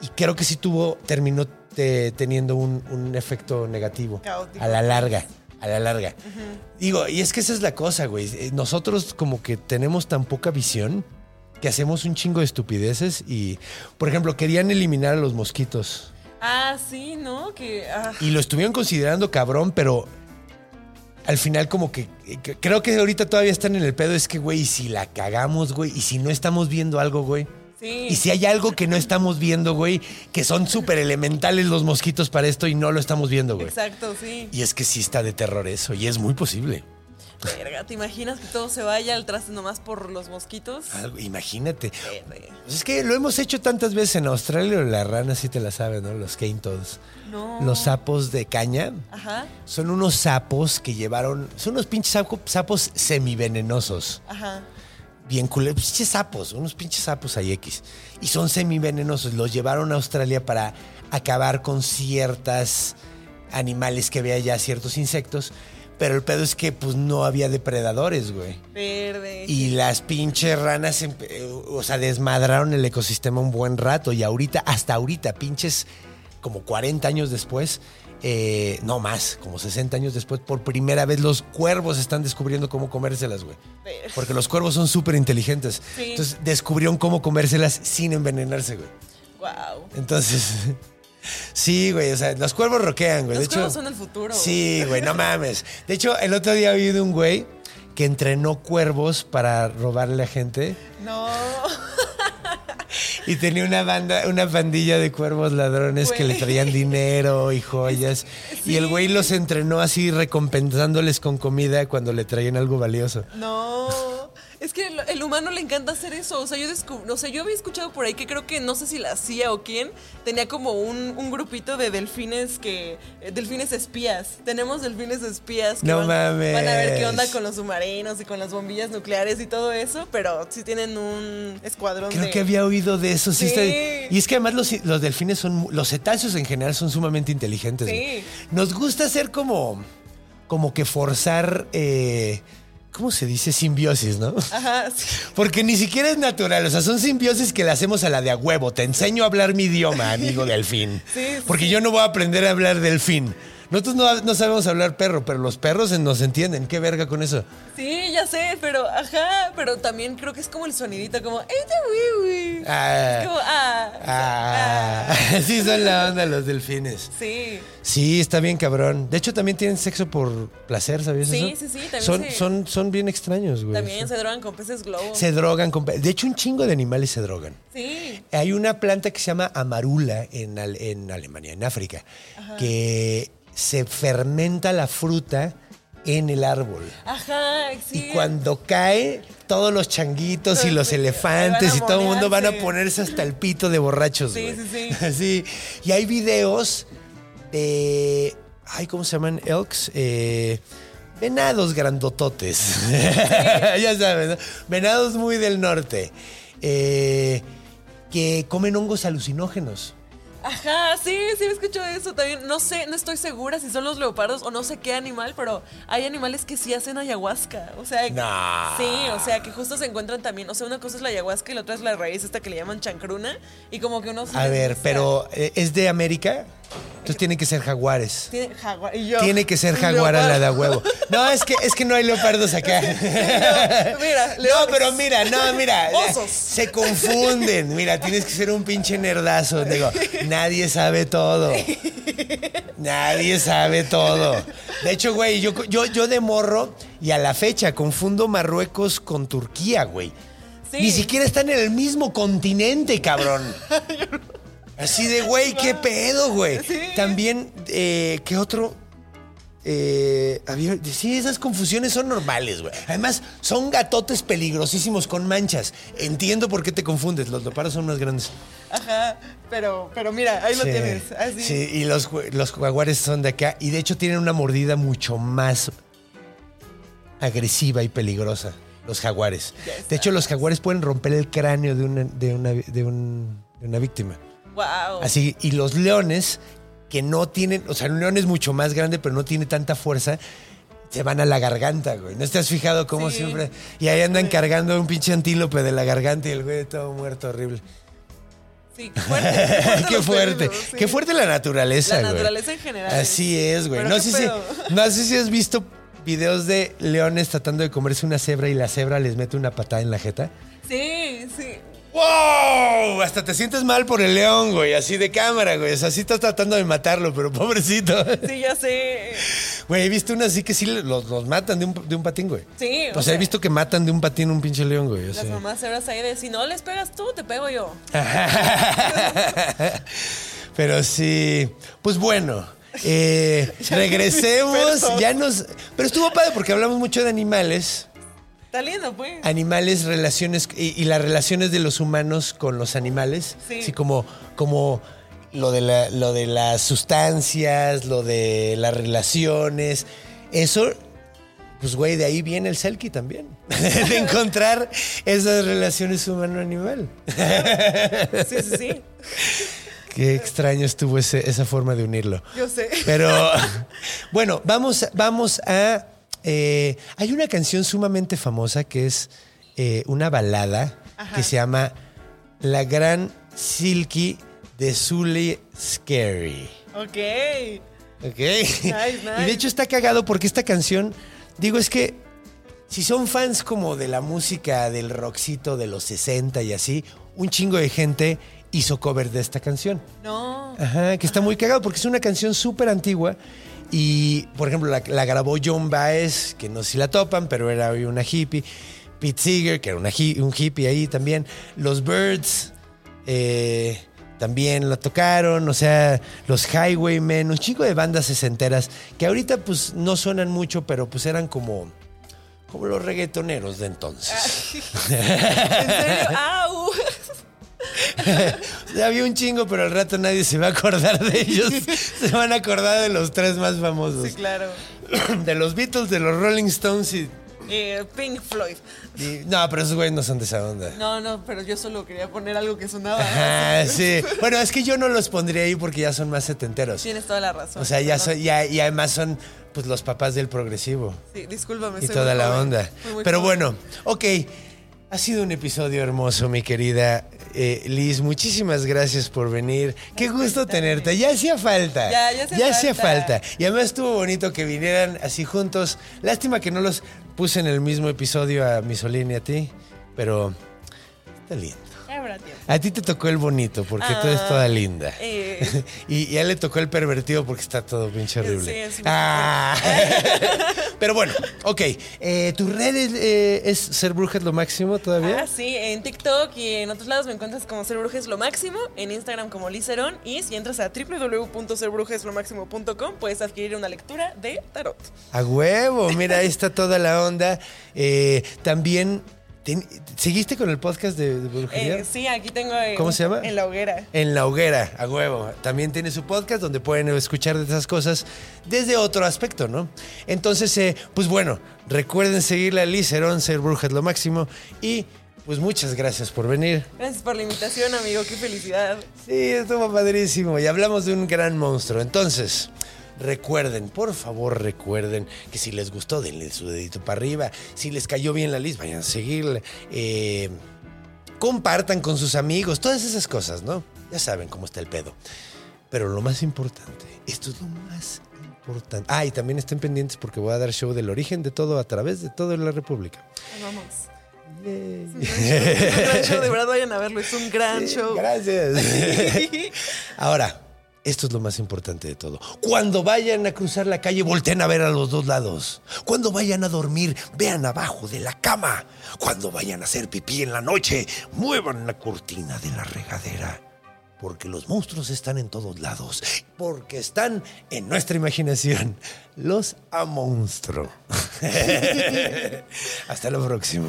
Y creo que sí tuvo, terminó eh, teniendo un, un efecto negativo. Caótico. A la larga, a la larga. Digo, y es que esa es la cosa, güey. Nosotros como que tenemos tan poca visión que hacemos un chingo de estupideces y, por ejemplo, querían eliminar a los mosquitos. Ah, sí, ¿no? Que. ah, Y lo estuvieron considerando cabrón, pero al final como que, que- creo que ahorita todavía están en el pedo. Es que, güey, y si la cagamos, güey, y si no estamos viendo algo, güey. sí. Y si hay algo que no estamos viendo, güey, que son súper elementales los mosquitos para esto y no lo estamos viendo, güey. Exacto, sí. Y es que sí está de terror eso, y es muy posible. Verga, ¿te imaginas que todo se vaya al traste nomás por los mosquitos? Algo- imagínate. Verga. Pues es que lo hemos hecho tantas veces en Australia, las ranas sí te la saben, ¿no? Los toads. No. Los sapos de caña. Ajá, Son unos sapos que llevaron. Son unos pinches sapo- sapos semivenenosos. ajá. Bien culeros. Pinches sapos, unos pinches sapos ahí X. Y son semivenenosos. Los llevaron a Australia para acabar con ciertas animales que había allá, ciertos insectos. Pero el pedo es que pues no había depredadores, güey. Verde. Y las pinches ranas, o sea, desmadraron el ecosistema un buen rato. Y ahorita, hasta ahorita, pinches como 40 años después, eh, no más, como 60 años después, por primera vez los cuervos están descubriendo cómo comérselas, güey. Porque los cuervos son súper inteligentes. Sí. Entonces descubrieron cómo comérselas sin envenenarse, güey. Wow. Entonces, sí, güey, o sea, los cuervos roquean, güey. Los de hecho, cuervos son el futuro. Sí, güey, no mames. De hecho, el otro día de un güey que entrenó cuervos para robarle a gente No. y tenía una banda, una pandilla de cuervos ladrones que le traían dinero y joyas. Y el güey los entrenó así recompensándoles con comida cuando le traían algo valioso. No. Es que el, el humano le encanta hacer eso. O sea, yo o sea, yo había escuchado por ahí que creo que no sé si la CIA o quién tenía como un, un grupito de delfines que. eh, delfines espías. Tenemos delfines espías que No van, mames. van a ver qué onda con los submarinos y con las bombillas nucleares y todo eso, pero sí tienen un escuadrón Creo de. que había oído de eso. Sí Sí. está- y es que además los, los delfines son, los cetáceos en general son sumamente inteligentes. Sí. Nos gusta hacer como, como que forzar, eh, ¿cómo se dice? Simbiosis, ¿no? Ajá, sí. Porque ni siquiera es natural, o sea, son simbiosis que le hacemos a la de a huevo. Te enseño a hablar mi idioma, amigo delfín. Sí, sí. Porque yo no voy a aprender a hablar delfín. Nosotros no, no sabemos hablar perro, pero los perros nos entienden. ¿Qué verga con eso? Sí, ya sé, pero ajá, pero también creo que es como el sonidito, como. "Este wiwi". Ah, Es como, ah. ah, ah. sí son la onda los delfines. Sí. Sí, está bien cabrón. De hecho, también tienen sexo por placer, ¿sabías Sí, eso? sí, sí, también Son, se- son, son bien extraños, güey. También se drogan con peces globo. Se drogan. con pe- De hecho, un chingo de animales se drogan. Sí. Hay una planta que se llama amarula en Alemania, en África, que se fermenta la fruta en el árbol. Ajá, sí. Y cuando cae, todos los changuitos y los elefantes y todo el mundo van a ponerse hasta el pito de borrachos. Sí, sí, sí. Así. Y hay videos de. Ay, ¿cómo se llaman? Elks. Eh, venados grandototes. ya sabes, ¿no? Venados muy del norte. eh, que comen hongos alucinógenos. Ajá, sí, sí, he escuchado eso también. No sé, no estoy segura si son los leopardos o no sé qué animal, pero hay animales que sí hacen ayahuasca. O sea, Nah. sí, o sea, que justo se encuentran también. O sea, una cosa es la ayahuasca y la otra es la raíz esta que le llaman chancruna. Y como que uno. A ver, pero eh, ¿es de América? Entonces tienen que ser jaguares. Tiene jaguar. Y yo. Tiene que ser jaguar a la de huevo. No, es que, es que no hay leopardos acá. No, mira, No, leones. pero mira, no, mira. Osos. Se confunden. Mira, tienes que ser un pinche nerdazo. Digo, nadie sabe todo. Nadie sabe todo. De hecho, güey, yo, yo, yo de morro y a la fecha confundo Marruecos con Turquía, güey. Sí. Ni siquiera están en el mismo continente, cabrón. Así de, güey, qué pedo, güey. También, eh, ¿qué otro? Eh, había, sí, esas confusiones son normales, güey. Además, son gatotes peligrosísimos con manchas. Entiendo por qué te confundes. Los leopardos son más grandes. Ajá, pero, pero mira, ahí lo tienes. Así. Sí, y los, jaguares son de acá. Y de hecho tienen una mordida mucho más agresiva y peligrosa. Los jaguares. De hecho, los jaguares pueden romper el cráneo de una, de una, de un- de una víctima. Wow. Así, y los leones, que no tienen, o sea, un león es mucho más grande, pero no tiene tanta fuerza, se van a la garganta, güey. ¿No has fijado cómo Sí. siempre? Y ahí andan cargando un pinche antílope de la garganta y el güey todo muerto, horrible. Sí, qué fuerte. Qué fuerte. sí. Qué fuerte la naturaleza, La güey. naturaleza en general. Así es, güey. No sé, si, no sé si has visto videos de leones tratando de comerse una cebra y la cebra les mete una patada en la jeta. Sí, sí. ¡Wow! Hasta te sientes mal por el león, güey. Así de cámara, güey. O sea, sí estás tratando de matarlo, pero pobrecito. Sí, ya sé. Güey, he visto unas así que sí los, los matan de un, de un patín, güey. Sí, O, sea, he visto que matan de un patín un pinche león, güey. o Las mamás cebras ahí de si no les pegas tú, te pego yo. Pero sí, pues bueno, eh, regresemos, ya nos... Pero estuvo padre porque hablamos mucho de animales, Está lindo, pues. animales, relaciones y, y las relaciones de los humanos con los animales, Sí. así como, como lo, de la- lo de las sustancias, lo de las relaciones, eso... Pues, güey, de ahí viene el selkie también. de encontrar esas relaciones humano-animal. Sí, sí, sí. Qué extraño estuvo ese- esa forma de unirlo. Yo sé. Pero bueno, vamos, vamos a Eh, hay una canción sumamente famosa que es eh, una balada que se llama La Gran Silky de Zully Scary. Ok. ¿Ok? nice. Y de hecho está cagado porque esta canción, digo, es que si son fans como de la música del rockcito de los 60 y así, un chingo de gente hizo cover de esta canción. No. Ajá, que está muy cagado porque es una canción súper antigua. Y, por ejemplo, la, la grabó John Baez, que no sé si la topan, pero era una hippie. Pete Seeger, que era una un hippie ahí también. Los Birds eh, también la tocaron. O sea, los Highwaymen, un chico de bandas sesenteras que ahorita pues no suenan mucho, pero pues eran como, como los reggaetoneros de entonces. ¿En serio? ¡Au! Ya había un chingo, pero al rato nadie se va a acordar de ellos. Se van a acordar de los tres más famosos. Sí, claro. De los Beatles, de los Rolling Stones y... Eh, Pink Floyd. y- no, pero esos güeyes no son de esa onda. No, no, pero yo solo quería poner algo que sonaba. Ajá, sí. Bueno, es que yo no los pondría ahí porque ya son más setenteros. Tienes toda la razón. O sea, ya son, ya, y además son pues los papás del progresivo Sí, discúlpame. y toda la joven. onda. Muy Pero joven. bueno, ok. Ha sido un episodio hermoso, mi querida eh, Liz. Muchísimas gracias por venir. Qué gusto tenerte. Ya hacía falta. Ya, ya hacía hacía falta. falta. Y además estuvo bonito que vinieran así juntos. Lástima que no los puse en el mismo episodio a Misolín y a ti, pero está lindo. Ya habrá tiempo. A ti te tocó el bonito porque tú eres Ah, toda linda. eh. y, y a él le tocó el pervertido porque está todo pinche horrible. Sí, es Ah. Pero bueno, ok. Eh, ¿Tu red es, eh, es ser bruja es lo máximo todavía? Ah, sí, en TikTok y en otros lados me encuentras como Ser Brujes Lo Máximo, en Instagram como Licerón y si entras a www.serbrujeslomáximo.com puedes adquirir una lectura de tarot. A huevo, mira, ahí está toda la onda. Eh, también, ten- ¿seguiste con el podcast de, de brujería? Eh, sí, aquí tengo... ¿Cómo se llama? En la hoguera. En la hoguera, a huevo. También tiene su podcast donde pueden escuchar de esas cosas desde otro aspecto, ¿no? Entonces, eh, pues bueno, recuerden seguirle a Liz Herón, ser bruja es lo máximo. Y pues muchas gracias por venir. Gracias por la invitación, amigo, qué felicidad. Sí, estuvo padrísimo. Y hablamos de un gran monstruo. Entonces, recuerden, por favor, recuerden que si les gustó, denle su dedito para arriba. Si les cayó bien la Liz, vayan a seguirle. Eh, compartan con sus amigos, todas esas cosas, ¿no? Ya saben cómo está el pedo. Pero lo más importante, esto es lo más importante. Ah, y también estén pendientes porque voy a dar show del origen de todo a través de toda la República. Vamos. Es un gran show, de verdad vayan a verlo, es un gran show. Gracias. Ahora, esto es lo más importante de todo. Cuando vayan a cruzar la calle, volteen a ver a los dos lados. Cuando vayan a dormir, vean abajo de la cama. Cuando vayan a hacer pipí en la noche, muevan la cortina de la regadera. Porque los monstruos están en todos lados. Porque están en nuestra imaginación. Los a monstruo. Hasta la próxima.